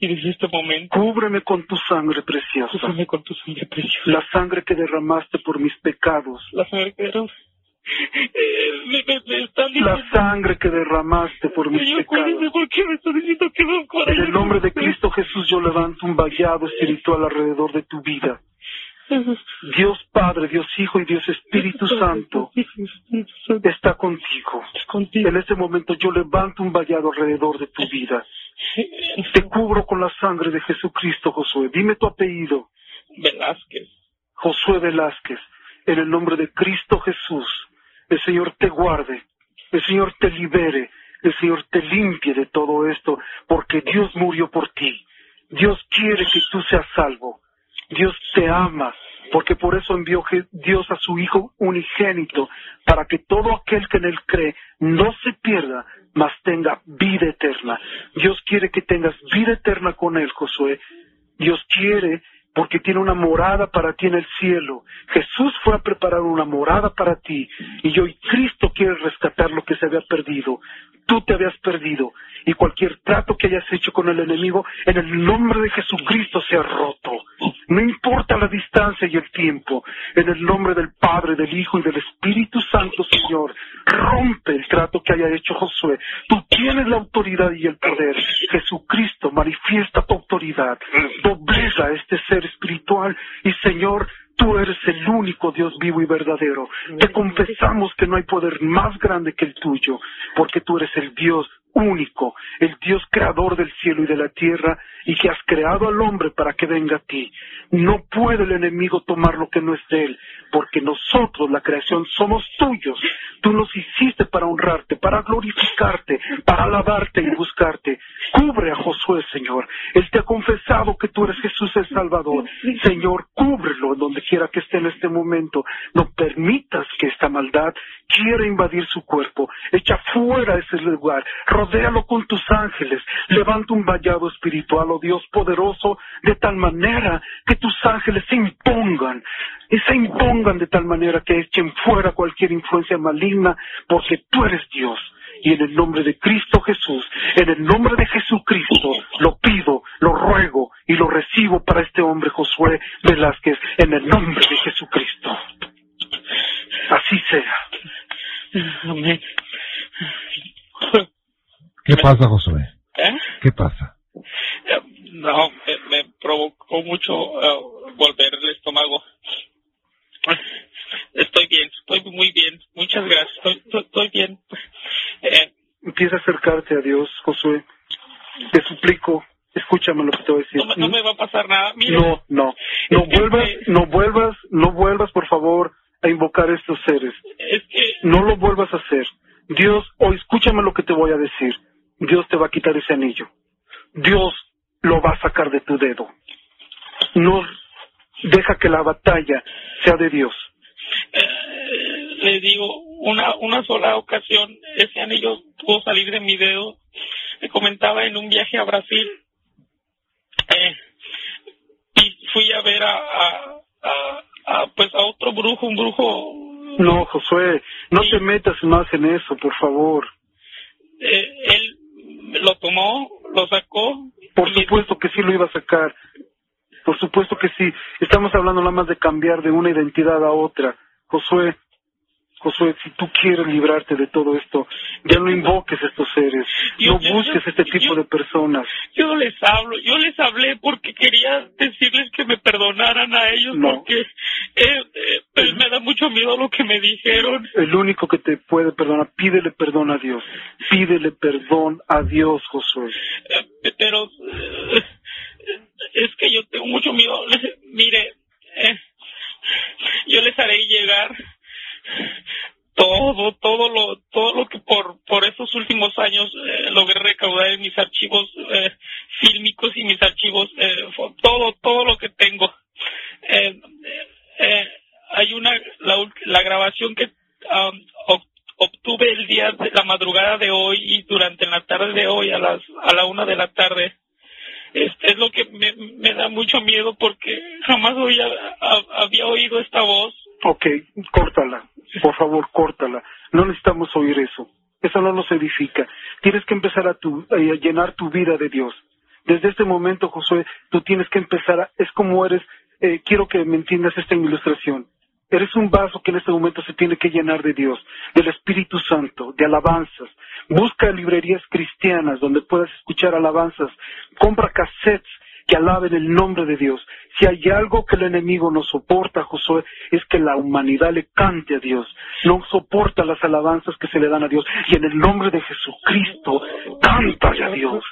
Y desde este momento, cúbreme con tu sangre preciosa. cúbreme con tu sangre preciosa. La sangre que derramaste por mis pecados. La sangre que derrama- Eh, me, me, me están La sangre que derramaste por mis Señor, pecados. ¿por qué me están diciendo que no En el nombre de Cristo Jesús yo levanto un vallado espiritual alrededor de tu vida. Dios Padre, Dios Hijo y Dios Espíritu Santo está contigo. Contigo. En este momento yo levanto un vallado alrededor de tu vida. Te cubro con la sangre de Jesucristo, Josué. Dime tu apellido. Velázquez. Josué Velázquez. En el nombre de Cristo Jesús. El Señor te guarde. El Señor te libere. El Señor te limpie de todo esto. Porque Dios murió por ti. Dios quiere que tú seas salvo. Dios te ama. Porque por eso envió Dios a su Hijo unigénito. Para que todo aquel que en Él cree no se pierda, mas tenga vida eterna. Dios quiere que tengas vida eterna con Él, Josué. Dios quiere porque tiene una morada para ti en el cielo. Jesús fue a preparar una morada para ti y hoy Cristo quiere rescatar lo que se había perdido. Tú te habías perdido y cualquier trato que hayas hecho con el enemigo en el nombre de Jesucristo se roto. No importa la distancia y el tiempo, en el nombre del Padre, del Hijo y del Espíritu Santo, Señor, rompe el trato que haya hecho Josué. Tú tienes la autoridad y el poder. Jesucristo manifiesta tu autoridad. Doblega a este ser espiritual y Señor, tú eres el único Dios vivo y verdadero. Te confesamos que no hay poder más grande que el tuyo, porque tú eres el Dios único, el Dios creador del cielo y de la tierra, y que has creado al hombre para que venga a ti. No puede el enemigo tomar lo que no es de él, porque nosotros, la creación, somos tuyos. Tú nos hiciste para honrarte, para glorificarte, para alabarte y buscarte. Cubre a Josué, Señor. Él te ha confesado que tú eres Jesús el Salvador. Señor, cúbrelo en donde quiera que esté en este momento. No permitas que esta maldad quiera invadir su cuerpo. Echa fuera ese lugar. Rodéalo con tus ángeles. Levanta un vallado espiritual, oh Dios poderoso, de tal manera que tus ángeles se impongan. Y se impongan de tal manera que echen fuera cualquier influencia maligna, porque tú eres Dios. Y en el nombre de Cristo Jesús, en el nombre de Jesucristo, lo pido, lo ruego y lo recibo para este hombre Josué Velázquez, en el nombre de Jesucristo. Así sea. Amén. ¿Qué pasa, Josué? ¿Eh? ¿Qué pasa? No, me, me provocó mucho eh, volver el estómago. Estoy bien, estoy muy bien. Muchas gracias, estoy, estoy, estoy bien. Eh, Empieza a acercarte a Dios, Josué. Te suplico, escúchame lo que te voy a decir. no, me, no me va a pasar nada. Mire, No, no, no Es que, vuelvas, eh, estos seres. Es que No lo vuelvas a hacer. Dios, o escúchame lo que te voy a decir. Dios te va a quitar ese anillo. Dios lo va a sacar de tu dedo. No deja que la batalla sea de Dios. eh, le digo, una, una sola ocasión ese anillo pudo salir de mi dedo. Me comentaba en un viaje a Brasil. eh, y fui a ver a, a, a- a, pues a otro brujo, un brujo. No, Josué, no te metas más en eso, por favor. Eh, él lo tomó, lo sacó. Por supuesto que sí lo iba a sacar. Por supuesto que sí. Estamos hablando nada más de cambiar de una identidad a otra. Josué, Josué, si tú quieres librarte de todo esto, ya no invoques estos seres. Yo- No yo- busques este yo- tipo de personas. Yo les hablo, yo les hablé porque quería decirles que me perdonaran a ellos No. porque eh, eh, pues me da mucho miedo lo que me dijeron. El único que te puede perdonar, pídele perdón a Dios. Pídele perdón a Dios, Josué. Eh, pero es que yo tengo mucho miedo. Mire, yo les haré llegar todo, todo lo, todo lo que por por estos últimos años eh, logré recaudar en mis archivos eh, fílmicos y mis archivos, eh, todo, todo lo que tengo. Eh, eh, hay una la, la grabación que um, ob- obtuve el día de la madrugada de hoy y durante la tarde de hoy a las a la una de la tarde este es lo que me, me da mucho miedo porque jamás había, ha- había oído esta voz Ok, córtala. Por favor, córtala. No necesitamos oír eso. Eso no nos edifica. Tienes que empezar a, tu- a llenar tu vida de Dios. Desde este momento, Josué, tú tienes que empezar a... Es como eres... eh, quiero que me entiendas esta ilustración. Eres un vaso que en este momento se tiene que llenar de Dios, del Espíritu Santo, de alabanzas. Busca librerías cristianas donde puedas escuchar alabanzas. Compra cassettes que alaben el nombre de Dios. Si hay algo que el enemigo no soporta, Josué, es que la humanidad le cante a Dios. No soporta las alabanzas que se le dan a Dios. Y en el nombre de Jesucristo, cántale a Dios.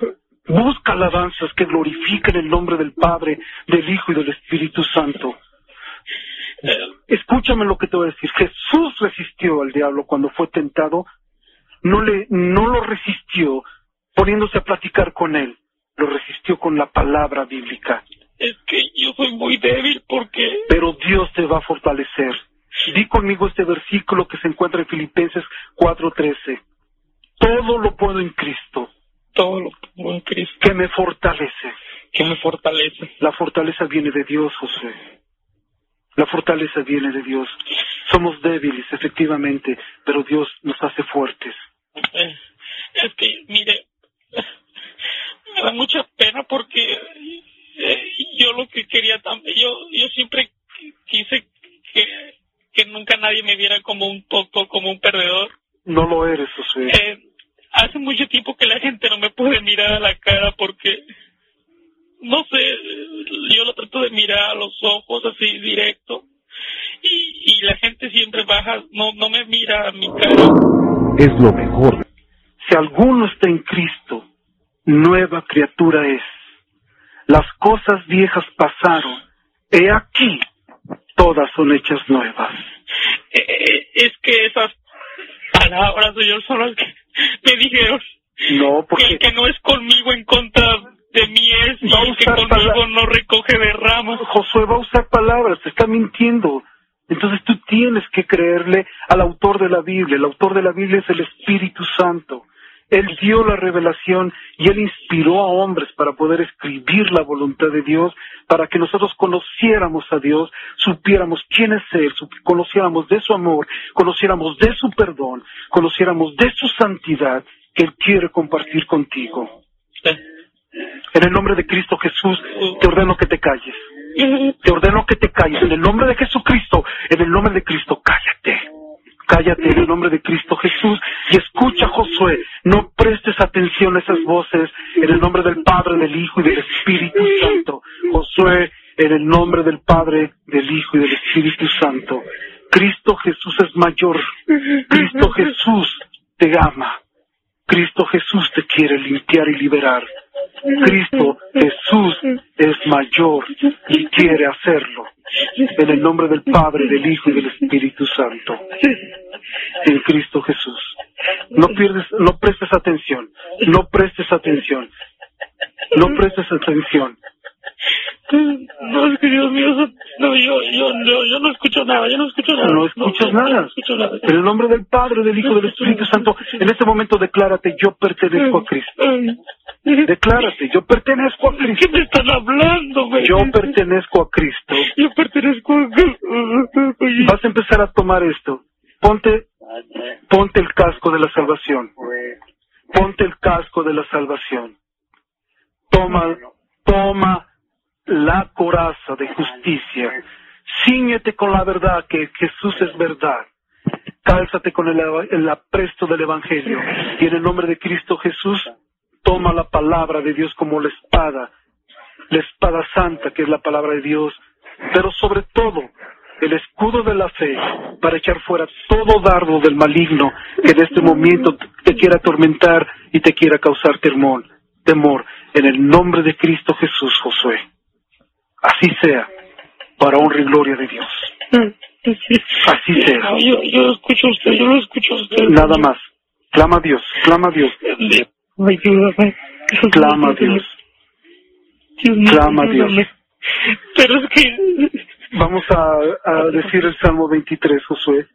Busca alabanzas que glorifiquen el nombre del Padre, del Hijo y del Espíritu Santo. Escúchame lo que te voy a decir. Jesús resistió al diablo cuando fue tentado. No le, no lo resistió poniéndose a platicar con él. Lo resistió con la palabra bíblica. es que yo soy muy débil porque Pero Dios te va a fortalecer. Di conmigo este versículo que se encuentra en Filipenses 4:13. Todo lo puedo en Cristo, todo lo pongo en Cristo que me fortalece. que me fortalece. La fortaleza viene de Dios, José. La fortaleza viene de Dios. Somos débiles, efectivamente, pero Dios nos hace fuertes. Eh, es que, mire, me da mucha pena porque eh, yo lo que quería también, yo, yo siempre quise que, que nunca nadie me viera como un tonto, como un perdedor. No lo eres. Eh, hace mucho tiempo que la gente no me puede mirar a la cara porque, no sé, yo lo trato de mirar a los ojos así directo y, y la gente siempre baja, no, no me mira a mi cara. Es lo mejor. Si alguno está en Cristo, nueva criatura es. Las cosas viejas pasaron. He aquí, todas son hechas nuevas. Eh, es que esas palabras señor son las que me dijeron No, que porque el que no es conmigo en contra de mí es y el que conmigo no recoge de ramas Josué va a usar palabras, te está mintiendo. Entonces tú tienes que creerle al autor de la Biblia. El autor de la Biblia es el Espíritu Santo. Él dio la revelación y él inspiró a hombres para poder escribir la voluntad de Dios, para que nosotros conociéramos a Dios, supiéramos quién es Él, conociéramos de su amor, conociéramos de su perdón, conociéramos de su santidad que Él quiere compartir contigo. En el nombre de Cristo Jesús, te ordeno que te calles. Te ordeno que te calles. En el nombre de Jesucristo, en el nombre de Cristo, cállate. Cállate en el nombre de Cristo Jesús y escucha, Josué. No prestes atención a esas voces en el nombre del Padre, del Hijo y del Espíritu Santo. Josué, en el nombre del Padre, del Hijo y del Espíritu Santo. Cristo Jesús es mayor. Cristo Jesús te ama. Cristo Jesús te quiere limpiar y liberar. Cristo Jesús es mayor y quiere hacerlo. En el nombre del Padre, del Hijo y del Espíritu Santo. En Cristo Jesús. No pierdes, no prestes atención. No prestes atención. No prestes atención. No, es que Dios mío, no, yo, yo, yo, yo no escucho nada, yo no escucho nada. No escuchas no, nada. No escucho nada. En el nombre del Padre, del Hijo y del Espíritu Santo, en este momento declárate, yo pertenezco a Cristo. Declárate, yo pertenezco a ¿De Cristo. qué me están hablando, güey? Yo pertenezco a Cristo. Yo pertenezco a... Vas a empezar a tomar esto. Ponte, ponte el casco de la salvación. Ponte el casco de la salvación. Toma, toma la coraza de justicia. Cíñete con la verdad que Jesús es verdad. Cálzate con el, el apresto del Evangelio. Y en el nombre de Cristo Jesús, toma la palabra de Dios como la espada. La espada santa, que es la palabra de Dios. Pero sobre todo, el escudo de la fe para echar fuera todo dardo del maligno que en este momento te quiera atormentar y te quiera causar temor. Temor. En el nombre de Cristo Jesús, Josué. Así sea, para honra y gloria de Dios. Así sea. No, yo, yo lo escucho a usted, yo lo escucho a usted. Nada más. Clama a Dios, clama a Dios, Ayúdame. clama a Dios. Dios Clama a Dios. Pero es que... Vamos a, a decir el Salmo 23, Josué.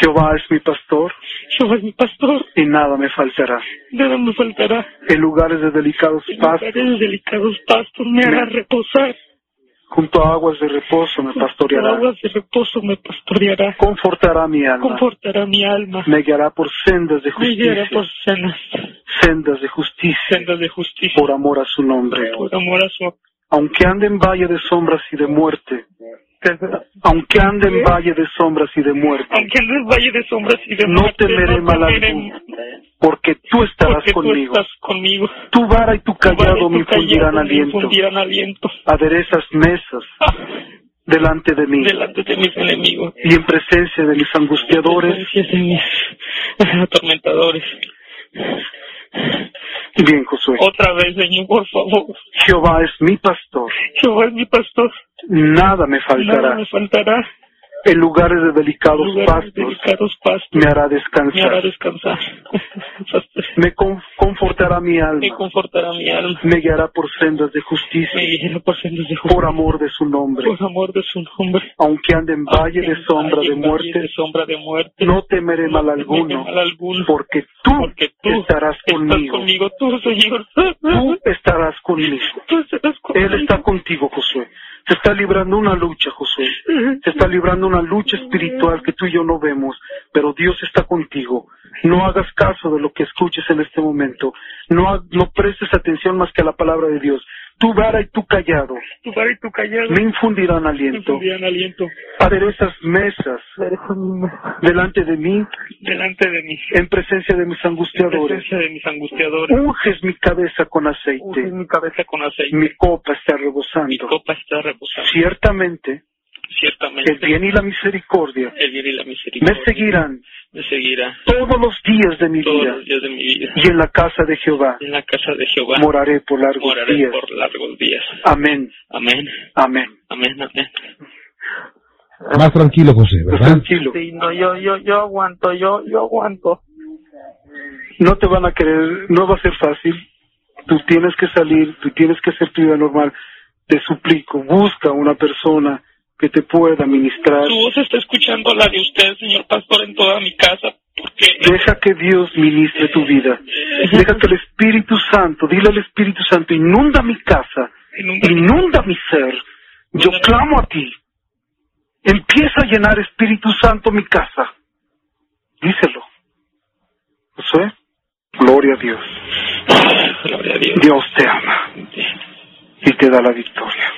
Jehová es mi pastor Jehová es mi pastor, y nada me faltará. nada me faltará. En lugares de delicados En pastos, lugares de delicados pastos me hará reposar. Junto a aguas de reposo me pastoreará. aguas de reposo me pastoreará. Confortará mi alma. Confortará mi alma. Me guiará por sendas de Me guiará justicia. por cenas, Sendas de justicia. sendas de justicia. Por amor a su nombre. Por amor a su... Aunque ande en valle de sombras y de muerte. Aunque ande en valle de sombras y de muerte. Aunque en el valle de sombras y de No muerte, temeré no mal alguno, Porque tú estarás porque tú conmigo. estás conmigo. Tu vara y tu callado me infundirán aliento. aliento. Aderezas mesas delante de mí. delante de mis enemigos. Y en presencia de mis angustiadores. Presencia de mis atormentadores. Bien, Josué. Otra vez, Señor, por favor. Jehová es mi pastor. Jehová es mi pastor. Nada me Nada faltará. me faltará. En lugares de delicados Lugares pastos delicados pastos. me hará Me hará descansar. Me con- confortará mi Me alma. confortará mi alma. Me guiará por sendas de Me justicia. guiará por sendas de justicia. Por amor de su nombre. Por amor de su nombre. Aunque ande en valle de sombra valle de muerte, de sombra de muerte. no temeré mal temeré alguno. mal alguno. Porque tú Porque tú estarás conmigo. conmigo, tú, Señor. Tú estarás conmigo. Tú estarás conmigo. Él está contigo, Josué. Se está librando una lucha, Josué. Se está librando una lucha espiritual que tú y yo no vemos, pero Dios está contigo. No hagas caso de lo que escuches en este momento. No, no prestes atención más que a la palabra de Dios. Tu vara y tu callado Tu vara y tu callado. me infundirán Me aliento. infundirán aliento. Aderezas mesas delante de mí Delante de mí. en presencia de mis En angustiadores. presencia de mis angustiadores. Unges mi cabeza con Unge aceite. mi cabeza con aceite. Mi copa está Mi rebosando. copa está reposando. Ciertamente, Ciertamente. el bien y la misericordia el bien y la misericordia me seguirán me seguirá todos los días de mi todos vida. los días de mi vida. Y en la casa de Jehová En la casa de Jehová moraré por largos moraré días. por largos días. Amén. Amén. Amén. Amén. Amén. Más tranquilo, José, ¿verdad? tranquilo. Sí, no, yo, yo, yo aguanto, yo, yo aguanto. No te van a querer, no va a ser fácil. Tú tienes que salir, tú tienes que hacer tu vida normal. Te suplico, busca una persona que te pueda ministrar. Su voz está escuchando la de usted, señor pastor, en toda mi casa, porque Deja que Dios ministre tu vida. Deja que el Espíritu Santo, dile al Espíritu Santo, inunda mi casa, inunda mi- inunda mi ser. Yo clamo a ti. Empieza a llenar Espíritu Santo mi casa. Díselo. Josué, gloria a Dios. Gloria a Dios. Dios te ama y te da la victoria.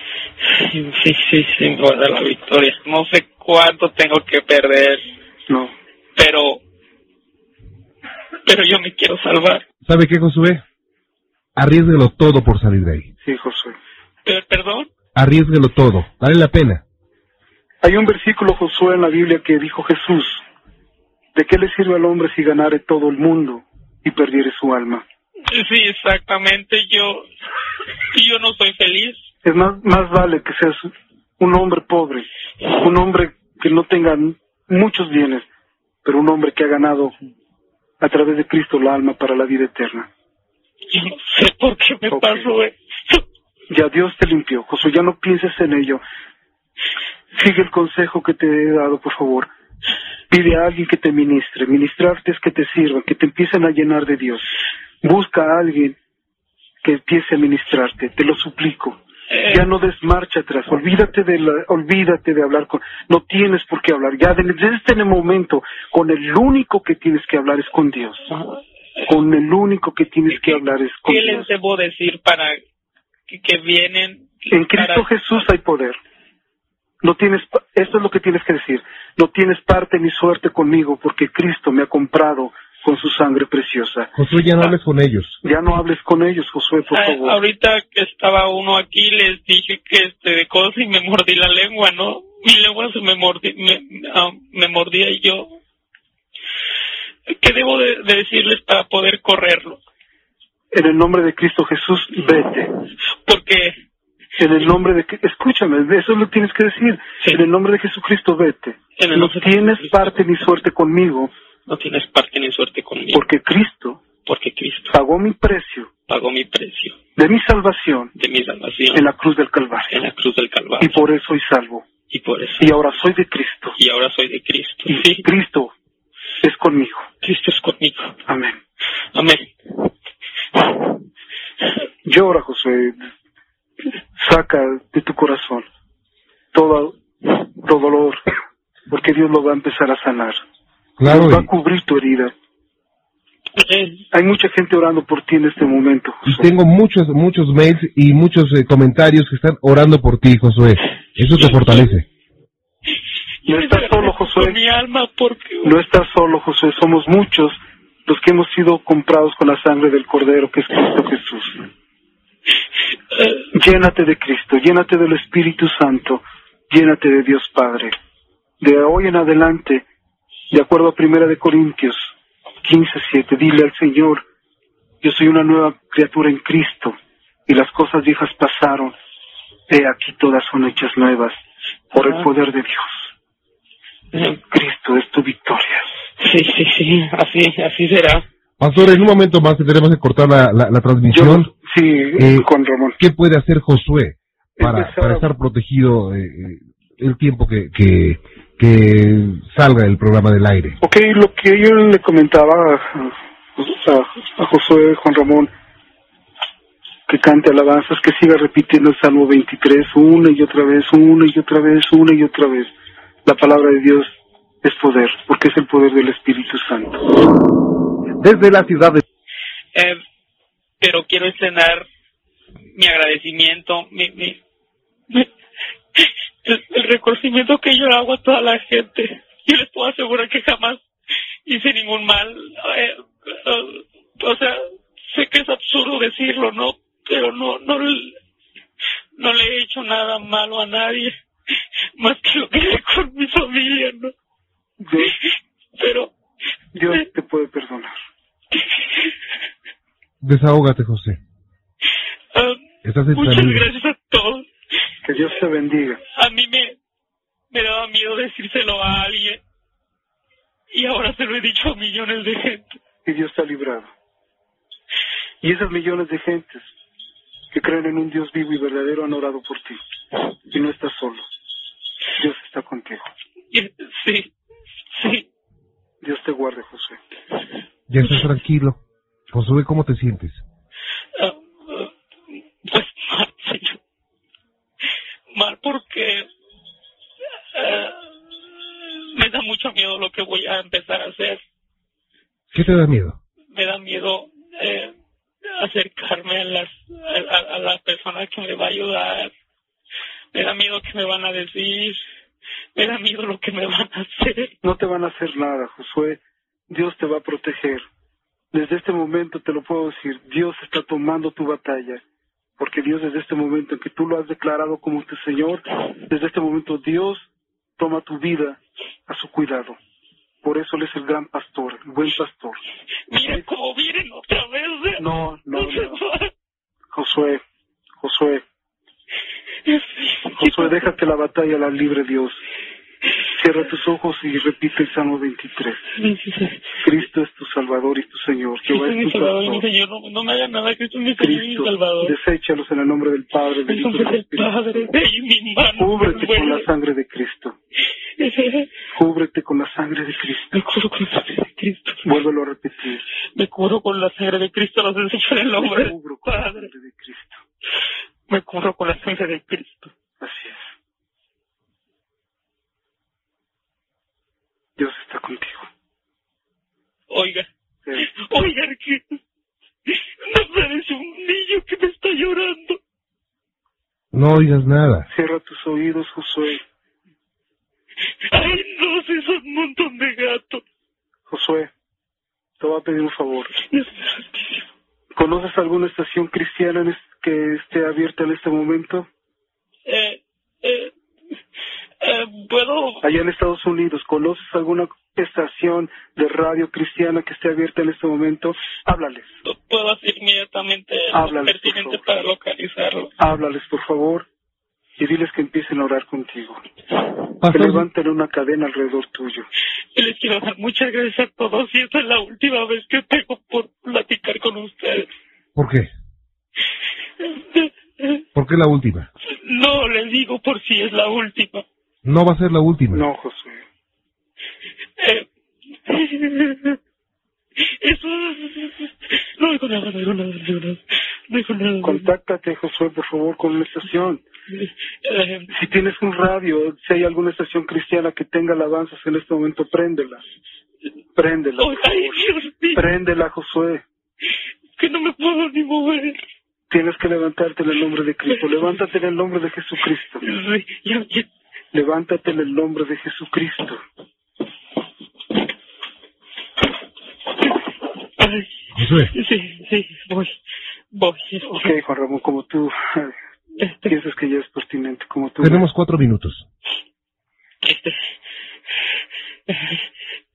Sí, sí, sí, me va a dar la victoria. No sé cuánto tengo que perder, No. pero, pero yo me quiero salvar. ¿Sabe qué, Josué? Arriesguelo todo por salir de ahí. Sí, Josué. Per- ¿Perdón? Arriesguelo todo. Vale la pena. Hay un versículo, Josué, en la Biblia que dijo Jesús, ¿de qué le sirve al hombre si ganare todo el mundo y perdiere su alma? Sí, exactamente. Yo, yo no soy feliz. Es más, más vale que seas un hombre pobre, un hombre que no tenga muchos bienes, pero un hombre que ha ganado a través de Cristo la alma para la vida eterna. Yo no sé por qué me pasó esto. Ya Dios te limpió, Josué, ya no pienses en ello. Sigue el consejo que te he dado, por favor. Pide a alguien que te ministre. Ministrarte es que te sirva, que te empiecen a llenar de Dios. Busca a alguien que empiece a ministrarte, te lo suplico. Ya no des marcha atrás, olvídate de la- olvídate de hablar con, no tienes por qué hablar, ya de- desde este momento, con el único que tienes que hablar es con Dios, con el único que tienes que hablar es con ¿Qué Dios. les debo decir para que, que vienen? En Cristo para- Jesús hay poder. No tienes, esto es lo que tienes que decir. No tienes parte ni suerte conmigo porque Cristo me ha comprado con su sangre preciosa. Josué, ya no hables con ellos. Ya no hables con ellos, Josué, por Ah, favor. ahorita que estaba uno aquí les dije que este de cosas y me mordí la lengua, ¿no? Mi lengua se me mordí, me, ah, me mordía y yo. ¿Qué debo de, de decirles para poder correrlo? En el nombre de Cristo Jesús, vete. Porque En el nombre de, escúchame, eso lo tienes que decir. Sí. En el nombre de Jesucristo, vete. En el No tienes parte ni suerte conmigo no tienes parte ni suerte conmigo, porque Cristo porque Cristo pagó mi precio pagó mi precio de mi salvación de mi salvación en la cruz del Calvario. en la cruz del Y por eso soy salvo. y por eso Y ahora soy de Cristo. y ahora soy de Cristo. Y Sí, Cristo es conmigo. Cristo es conmigo. Amén. Amén. Llora, Josué. Saca de tu corazón todo, todo dolor, porque Dios lo va a empezar a sanar. Claro, va a y, cubrir tu herida. Hay mucha gente orando por ti en este momento, y Josué. tengo muchos, muchos mails y muchos eh, comentarios que están orando por ti, Josué. Eso te fortalece. No estás solo, Josué. mi alma porque No estás solo, Josué. Somos muchos los que hemos sido comprados con la sangre del Cordero, que es Cristo Jesús. eh, Llénate de Cristo, llénate del Espíritu Santo, llénate de Dios Padre. De hoy en adelante, de acuerdo a Primera de Corintios 15:7, dile al Señor, yo soy una nueva criatura en Cristo y las cosas viejas pasaron. He aquí todas son hechas nuevas por el poder de Dios. Cristo es tu victoria. sí, sí, sí, así, así será. Pastor, en un momento más tenemos que cortar la, la, la transmisión. Yo, sí, Eh, Juan Ramón. ¿Qué puede hacer Josué para, Empezar para estar protegido eh, eh, el tiempo que, que, que salga el programa del aire? Ok, lo que yo le comentaba a, a- a Josué Juan Ramón, que cante alabanzas, que siga repitiendo el Salmo 23 una y otra vez, una y otra vez, una y otra vez. La palabra de Dios es poder, porque es el poder del Espíritu Santo. Desde la ciudad de... Eh, pero quiero estrenar mi agradecimiento, mi, mi, mi- el, el reconocimiento que yo hago a toda la gente. Yo les puedo asegurar que jamás hice ningún mal. Eh, eh, o sea, sé que es absurdo decirlo, ¿no? Pero no, no, le- no le he hecho nada malo a nadie, más que lo que hice con mi familia, ¿no? Dios, Pero Dios te puede perdonar. Desahógate, José. Estás en muchas gracias a todos. Que Dios te bendiga. a mí me, me daba miedo decírselo a alguien y ahora se lo he dicho a millones de gente. Y Dios te ha librado. Y esas millones de gentes que creen en un Dios vivo y verdadero han orado por ti. Y no estás solo. Dios está contigo. Sí, sí. Dios te guarde, José. Ya estás tranquilo. Josué, ¿cómo te sientes? Ah, ah, pues mal, señor. Porque ah, me da mucho miedo lo que voy a empezar a hacer. ¿Qué te da miedo? Me da miedo eh, acercarme a las a, a- a la persona que me va a ayudar. Me da miedo que me van a decir. Me da miedo lo que me van a hacer. No te van a hacer nada, Josué. Dios te va a proteger. Desde este momento te lo puedo decir, Dios está tomando tu batalla. Porque Dios desde este momento en que tú lo has declarado como tu Señor, desde este momento Dios toma tu vida a su cuidado. Por eso Él es el gran pastor, el buen pastor. Mira cómo vienen otra vez. ¿eh? No, no, no. Josué, Josué, Josué, deja que la batalla la libre Dios. Cierra tus ojos y repite el Salmo 23. Cristo es tu Salvador y tu Señor. Jehová es mi tu Salvador y mi. Señor. No, no me haga nada, Cristo es mi Señor y mi Cristo, Salvador. deséchalos en el nombre del Padre, del En Hijo y nombre del. Padre. Cúbrete con la sangre de Cristo. Cúbrete con la sangre de Cristo. Me curo con la sangre de Cristo. Vuélvelo a repetir. Me curo con la sangre de Cristo. Los desecho en el nombre del cubro Padre. Cristo. Me cubro con la sangre de Cristo. Así es. Dios está contigo. Oiga, Sí. oiga, que me parece un niño que me está llorando. No oigas nada. Cierra tus oídos, Josué. Ay, no, si son un montón de gatos. Josué, te voy a pedir un favor. ¿Conoces alguna estación cristiana que esté abierta en este momento? Eh, eh, eh, ¿puedo? Allá en Estados Unidos, ¿conoces alguna estación de radio cristiana que esté abierta en este momento? Háblales. Puedo hacer inmediatamente lo Háblales, por pertinente favor. para localizarlo. Háblales, por favor, y diles que empiecen a orar contigo. Que levanten una cadena alrededor tuyo. Y les quiero dar muchas gracias a todos y esta es la última vez que tengo por platicar con ustedes. ¿por qué? ¿Por qué la última? No, les digo por si es la última. No va a ser la última. No, Josué. Eh, eso no digo nada, no digo nada, no digo nada. No digo nada. Contáctate, Josué, por favor, con una estación. Eh, Si tienes un radio, si hay alguna estación cristiana que tenga alabanzas en este momento, préndela. Préndela, por ay, favor. Dios mío, Préndela, Josué. que no me puedo ni mover. Tienes que levantarte en el nombre de Cristo. Levántate en el nombre de Jesucristo. Sí, ya, ya. Levántate en el nombre de Jesucristo. Josué, sí, sí, voy, voy. Ok, Juan Ramón, como tú Este, piensas que ya es pertinente, como tú. tenemos cuatro minutos. este,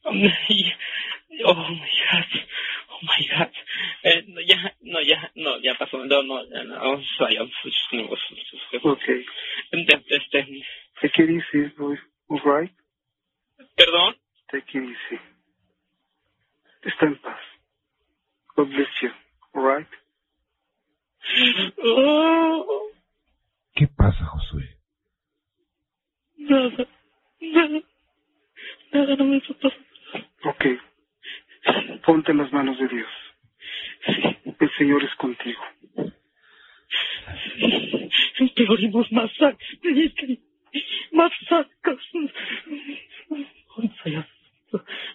oh my god, oh my god, eh, no, ya, no, ya, no, ya pasó, no, no, ya, no, oh, just- no, Ok. este, este, Take it easy, boy. All right? perdón, Take it easy. Está en paz. God bless you. All right? oh, ¿Qué pasa, Josué? nada, nada, nada no me está pasando. Ok. Ponte en las manos de Dios. El Señor es contigo. Empeoremos más No,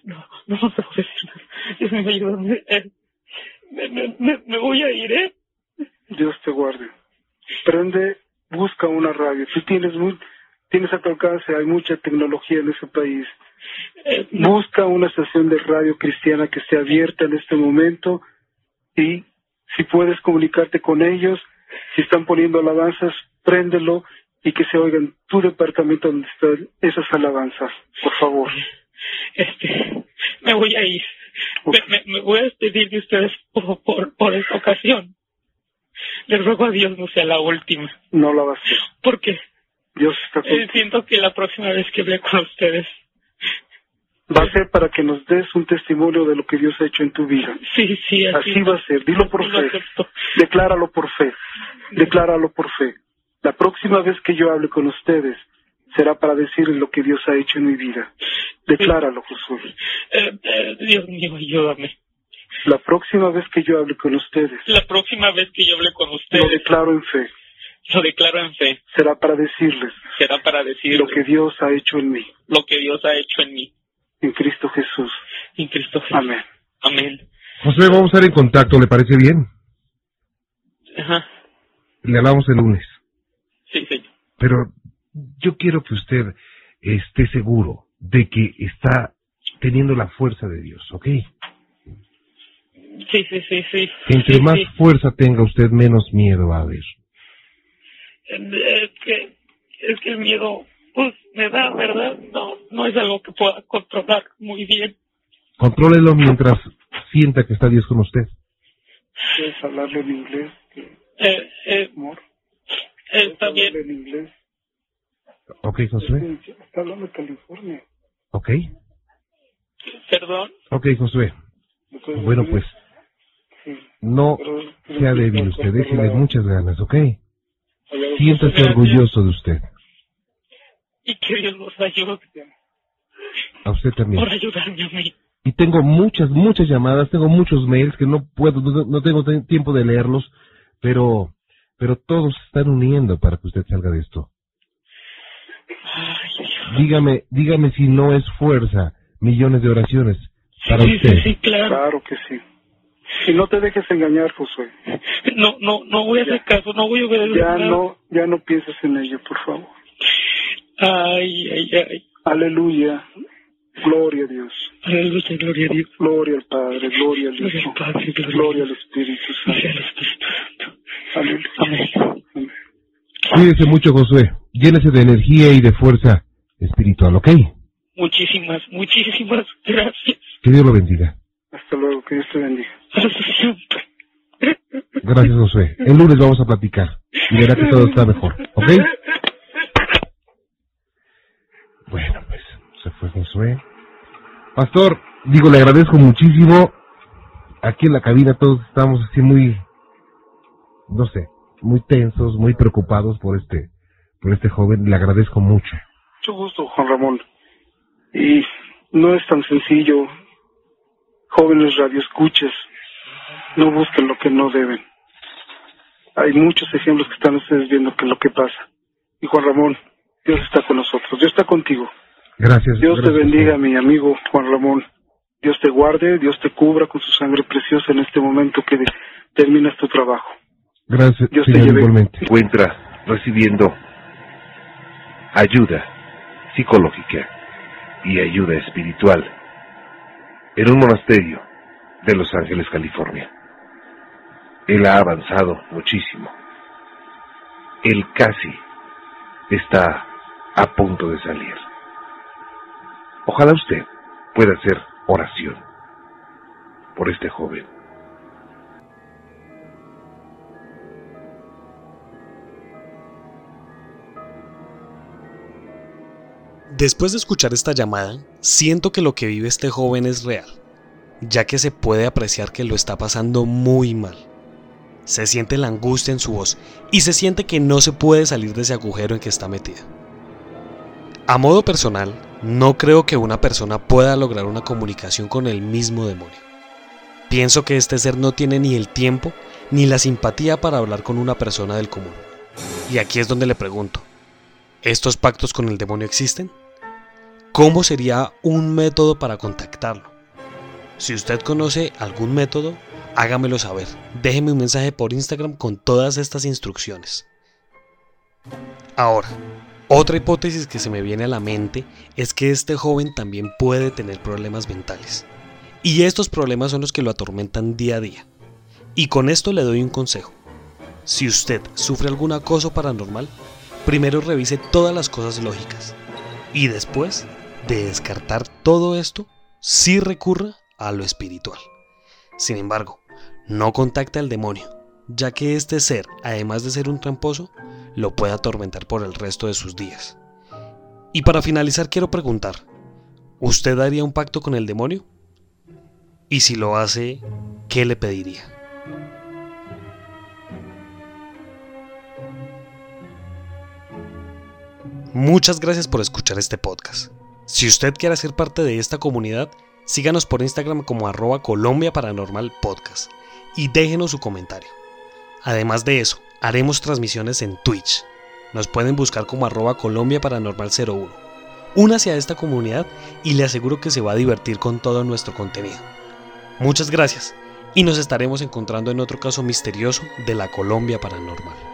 no, no se puede decir. Dios ayúdame. Eh, Me, me, me, me voy a ir, ¿eh? Dios te guarde. Prende, busca una radio. Tú tienes, muy, tienes a tu alcance, hay mucha tecnología en ese país. Eh, Busca una estación de radio cristiana que esté abierta en este momento y si puedes comunicarte con ellos, si están poniendo alabanzas, préndelo y que se oigan tu departamento donde están esas alabanzas, por favor. este, me voy a ir. Me, me, me voy a despedir de ustedes por, por, por esta ocasión. Les ruego a Dios no sea la última. No la va a hacer. Porque Dios está eh, siento que la próxima vez que hable con ustedes, Va a ser para que nos des un testimonio de lo que Dios ha hecho en tu vida. sí, sí, así, Así va a ser. Dilo por fe. Decláralo por fe. Decláralo por fe. La próxima vez que yo hable con ustedes será para decirles lo que Dios ha hecho en mi vida. Decláralo, Josué. Eh, eh, Dios mío, ayúdame. La próxima vez que yo hable con ustedes, La próxima vez que yo hable con lo ustedes, declaro en fe. lo declaro en fe. Será para decirles Será para decir lo que Dios ha hecho en mí, lo que Dios ha hecho en mí. en Cristo Jesús. En Cristo Jesús. Amén. Amén. Josué, vamos a estar en contacto, ¿le parece bien? Ajá. Le hablamos el lunes. Pero yo quiero que usted esté seguro de que está teniendo la fuerza de Dios, ¿ok? Sí, sí, sí, sí. Entre Sí, más sí. fuerza tenga usted, menos miedo va a haber. Es que, es que el miedo, pues, me da, ¿verdad? No, no es algo que pueda controlar muy bien. Contrólelo mientras sienta que está Dios con usted. ¿Puedes hablarlo en inglés, Eh, eh, amor? Está bien. En inglés. Ok, Josué. Está hablando de California. Ok. Perdón. Ok, Josué. ¿Me puedes Bueno, decir? pues Sí, no sea débil usted, déjele muchas ganas, ¿ok? Siéntase orgulloso de usted. Y que Dios nos ayude A usted también. por ayudarme a mí. Y tengo muchas, muchas llamadas, tengo muchos mails que no puedo, no, no tengo te- tiempo de leerlos, pero, pero todos se están uniendo para que usted salga de esto. Dígame, dígame si no es fuerza, millones de oraciones para Sí, usted. sí, sí, claro. Claro que sí. Y no te dejes engañar, Josué. No, no, no voy a hacer caso, no voy a obedecer Ya nada. no, ya no pienses en ello, por favor. Ay, ay, ay. Aleluya. Gloria a Dios. Aleluya, gloria a Dios. Gloria al Padre, gloria al Gloria Hijo, al Padre, gloria, gloria al Espíritu gloria al Santo. Espíritu Santo. Aleluya. Amén. Amén. Cuídese mucho, Josué. Llénese de energía y de fuerza espiritual, ¿ok? Muchísimas, muchísimas gracias. Que Dios lo bendiga. Hasta luego, que Dios te bendiga. Hasta siempre. Gracias, Josué. El lunes vamos a platicar y verá que todo está mejor, ¿ok? Bueno, se fue Josué. Pastor, digo, le agradezco muchísimo. Aquí en la cabina todos estamos así muy, no sé, muy tensos, muy preocupados por este, por este joven. Le agradezco mucho. Mucho gusto, Juan Ramón. Y no es tan sencillo. Jóvenes radioescuchas, no busquen lo que no deben. Hay muchos ejemplos que están ustedes viendo que es lo que pasa. Y Juan Ramón, Dios está con nosotros, Dios está contigo. Gracias. Dios te gracias, bendiga, pastor. mi amigo Juan Ramón. Dios te guarde, Dios te cubra con su sangre preciosa en este momento que terminas tu trabajo. Gracias, Dios te señor, lleve. igualmente. Encuentra recibiendo ayuda psicológica y ayuda espiritual en un monasterio de Los Ángeles, California. Él ha avanzado muchísimo. Él casi está a punto de salir. Ojalá usted pueda hacer oración por este joven. Después de escuchar esta llamada, siento que lo que vive este joven es real, ya que se puede apreciar que lo está pasando muy mal. Se siente la angustia en su voz y se siente que no se puede salir de ese agujero en que está metida. A modo personal, no creo que una persona pueda lograr una comunicación con el mismo demonio. Pienso que este ser no tiene ni el tiempo ni la simpatía para hablar con una persona del común. Y aquí es donde le pregunto, ¿estos pactos con el demonio existen? ¿Cómo sería un método para contactarlo? Si usted conoce algún método, hágamelo saber. Déjeme un mensaje por Instagram con todas estas instrucciones. Ahora, otra hipótesis que se me viene a la mente es que este joven también puede tener problemas mentales. Y estos problemas son los que lo atormentan día a día. Y con esto le doy un consejo. Si usted sufre algún acoso paranormal, primero revise todas las cosas lógicas. Y después de descartar todo esto, sí recurra a lo espiritual. Sin embargo, no contacte al demonio, ya que este ser, además de ser un tramposo, lo puede atormentar por el resto de sus días. Y para finalizar quiero preguntar, ¿usted haría un pacto con el demonio? Y si lo hace, ¿qué le pediría? Muchas gracias por escuchar este podcast. Si usted quiere ser parte de esta comunidad, síganos por Instagram como arroba Colombia Paranormal Podcast y déjenos su comentario. Además de eso, haremos transmisiones en Twitch. Nos pueden buscar como arroba Colombia Paranormal 01. Únase a esta comunidad y le aseguro que se va a divertir con todo nuestro contenido. Muchas gracias y nos estaremos encontrando en otro caso misterioso de la Colombia Paranormal.